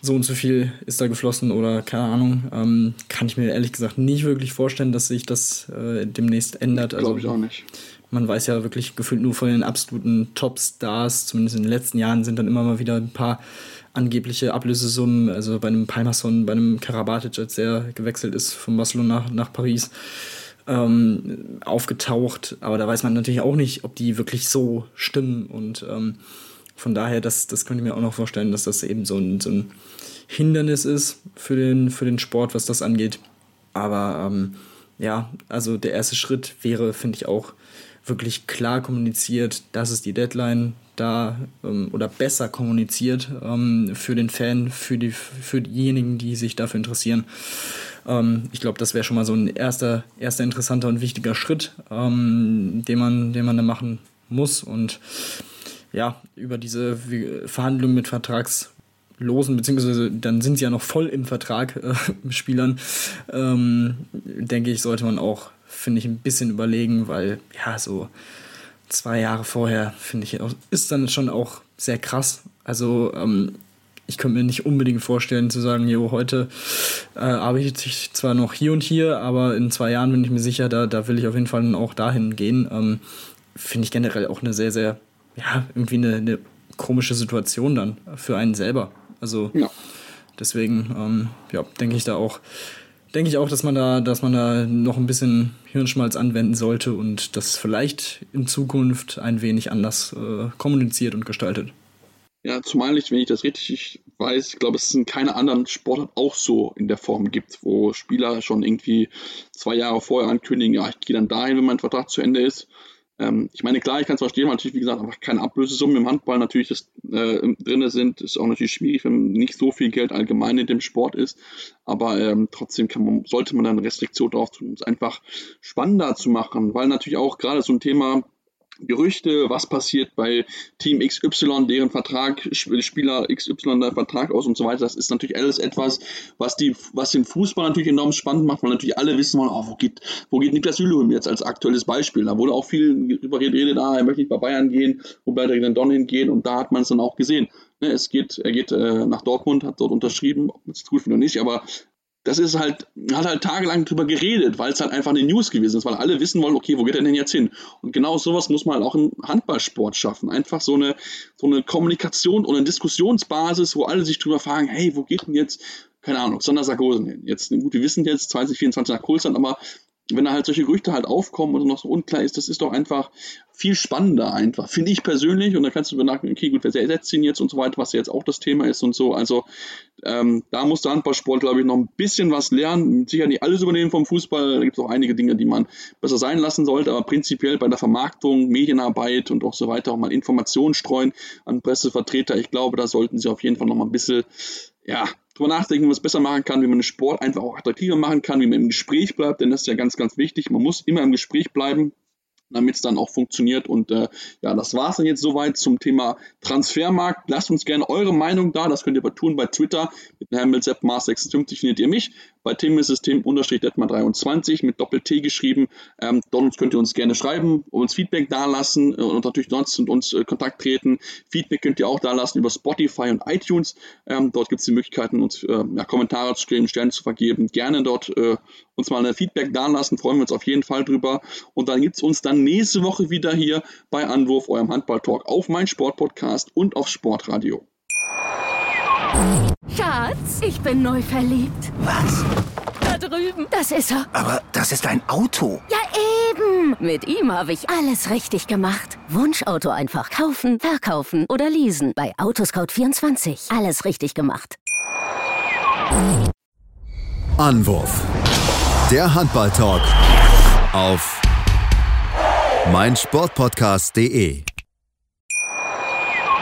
so und so viel ist da geflossen oder keine Ahnung, ähm, kann ich mir ehrlich gesagt nicht wirklich vorstellen, dass sich das äh, demnächst ändert.
Also, Glaube ich auch nicht.
Man weiß ja wirklich gefühlt nur von den absoluten Top-Stars, zumindest in den letzten Jahren sind dann immer mal wieder ein paar angebliche Ablösesummen, also bei einem Palmerson, bei einem Karabatic, als er gewechselt ist von Barcelona nach, nach Paris ähm, aufgetaucht, aber da weiß man natürlich auch nicht, ob die wirklich so stimmen und ähm, von daher, das, das könnte ich mir auch noch vorstellen, dass das eben so ein, so ein Hindernis ist für den, für den Sport, was das angeht. Aber ähm, ja, also der erste Schritt wäre, finde ich auch, wirklich klar kommuniziert, das ist die Deadline, da ähm, oder besser kommuniziert ähm, für den Fan, für, die, für diejenigen, die sich dafür interessieren. Ähm, ich glaube, das wäre schon mal so ein erster, erster interessanter und wichtiger Schritt, ähm, den, man, den man da machen muss. Und ja, über diese Verhandlungen mit Vertragslosen, beziehungsweise dann sind sie ja noch voll im Vertrag, äh, Spielern, ähm, denke ich, sollte man auch, finde ich, ein bisschen überlegen, weil ja, so zwei Jahre vorher, finde ich, ist dann schon auch sehr krass. Also ähm, ich könnte mir nicht unbedingt vorstellen zu sagen, jo, heute äh, arbeite ich zwar noch hier und hier, aber in zwei Jahren bin ich mir sicher, da, da will ich auf jeden Fall auch dahin gehen. Ähm, Finde ich generell auch eine sehr, sehr, ja, irgendwie eine, eine komische Situation dann für einen selber. Also ja. deswegen, ähm, ja, denke ich da auch, denke ich auch, dass man da, dass man da noch ein bisschen Hirnschmalz anwenden sollte und das vielleicht in Zukunft ein wenig anders äh, kommuniziert und gestaltet.
Ja, zumal ich, wenn ich das richtig weiß, ich glaube, es in keiner anderen Sportart auch so in der Form gibt, wo Spieler schon irgendwie zwei Jahre vorher ankündigen, ja, ich gehe dann dahin, wenn mein Vertrag zu Ende ist. Ähm, ich meine, klar, ich kann es verstehen, weil natürlich, wie gesagt, einfach keine Ablösesummen im Handball natürlich äh, drin sind. Ist auch natürlich schwierig, wenn nicht so viel Geld allgemein in dem Sport ist. Aber ähm, trotzdem man, sollte man dann Restriktion drauf tun, um es einfach spannender zu machen, weil natürlich auch gerade so ein Thema Gerüchte, was passiert bei Team XY, deren Vertrag, Spieler XY der Vertrag aus und so weiter. Das ist natürlich alles etwas, was, die, was den Fußball natürlich enorm spannend macht, weil natürlich alle wissen wollen, oh, wo, geht, wo geht Niklas Süleholm jetzt als aktuelles Beispiel. Da wurde auch viel darüber geredet, ah, er möchte nicht bei Bayern gehen, wo bleibt er denn dann hingehen und da hat man es dann auch gesehen. Ne, es geht, er geht äh, nach Dortmund, hat dort unterschrieben, ob man es findet oder nicht, aber das ist halt, hat halt tagelang drüber geredet, weil es halt einfach eine News gewesen ist, weil alle wissen wollen, okay, wo geht er denn jetzt hin? Und genau sowas muss man halt auch im Handballsport schaffen. Einfach so eine, so eine Kommunikation und eine Diskussionsbasis, wo alle sich drüber fragen, hey, wo geht denn jetzt, keine Ahnung, Sonder Sargosen hin? Jetzt, gut, wir wissen jetzt 2024 nach Kohlsand, aber wenn da halt solche Gerüchte halt aufkommen und noch so unklar ist, das ist doch einfach viel spannender einfach, finde ich persönlich. Und da kannst du über nachdenken, okay, gut, wer ersetzt ihn jetzt und so weiter, was jetzt auch das Thema ist und so. Also ähm, da muss der Handballsport, glaube ich, noch ein bisschen was lernen. Sicher nicht alles übernehmen vom Fußball. Da gibt es auch einige Dinge, die man besser sein lassen sollte. Aber prinzipiell bei der Vermarktung, Medienarbeit und auch so weiter auch mal Informationen streuen an Pressevertreter. Ich glaube, da sollten sie auf jeden Fall noch mal ein bisschen ja, drüber nachdenken, wie man es besser machen kann, wie man den Sport einfach auch attraktiver machen kann, wie man im Gespräch bleibt, denn das ist ja ganz, ganz wichtig. Man muss immer im Gespräch bleiben damit es dann auch funktioniert. Und äh, ja, das war es dann jetzt soweit zum Thema Transfermarkt. Lasst uns gerne eure Meinung da. Das könnt ihr tun bei Twitter mit dem Handle seppmars56 findet ihr mich. Bei Tim ist es Tim-Detmar23 mit Doppel-T geschrieben. Ähm, dort könnt ihr uns gerne schreiben, uns Feedback dalassen äh, und natürlich sonst mit uns äh, Kontakt treten. Feedback könnt ihr auch dalassen über Spotify und iTunes. Ähm, dort gibt es die Möglichkeiten, uns äh, ja, Kommentare zu stellen, Sterne zu vergeben. Gerne dort äh, uns mal ein Feedback dalassen. Freuen wir uns auf jeden Fall drüber. Und dann gibt es uns dann nächste Woche wieder hier bei Anwurf, eurem Handball-Talk auf mein Sportpodcast und auf Sportradio.
Schatz, ich bin neu verliebt.
Was?
Da drüben. Das ist er.
Aber das ist ein Auto.
Ja, eben. Mit ihm habe ich alles richtig gemacht. Wunschauto einfach kaufen, verkaufen oder leasen. Bei Autoscout24. Alles richtig gemacht.
Anwurf. Der Handball-Talk auf meinsportpodcast.de.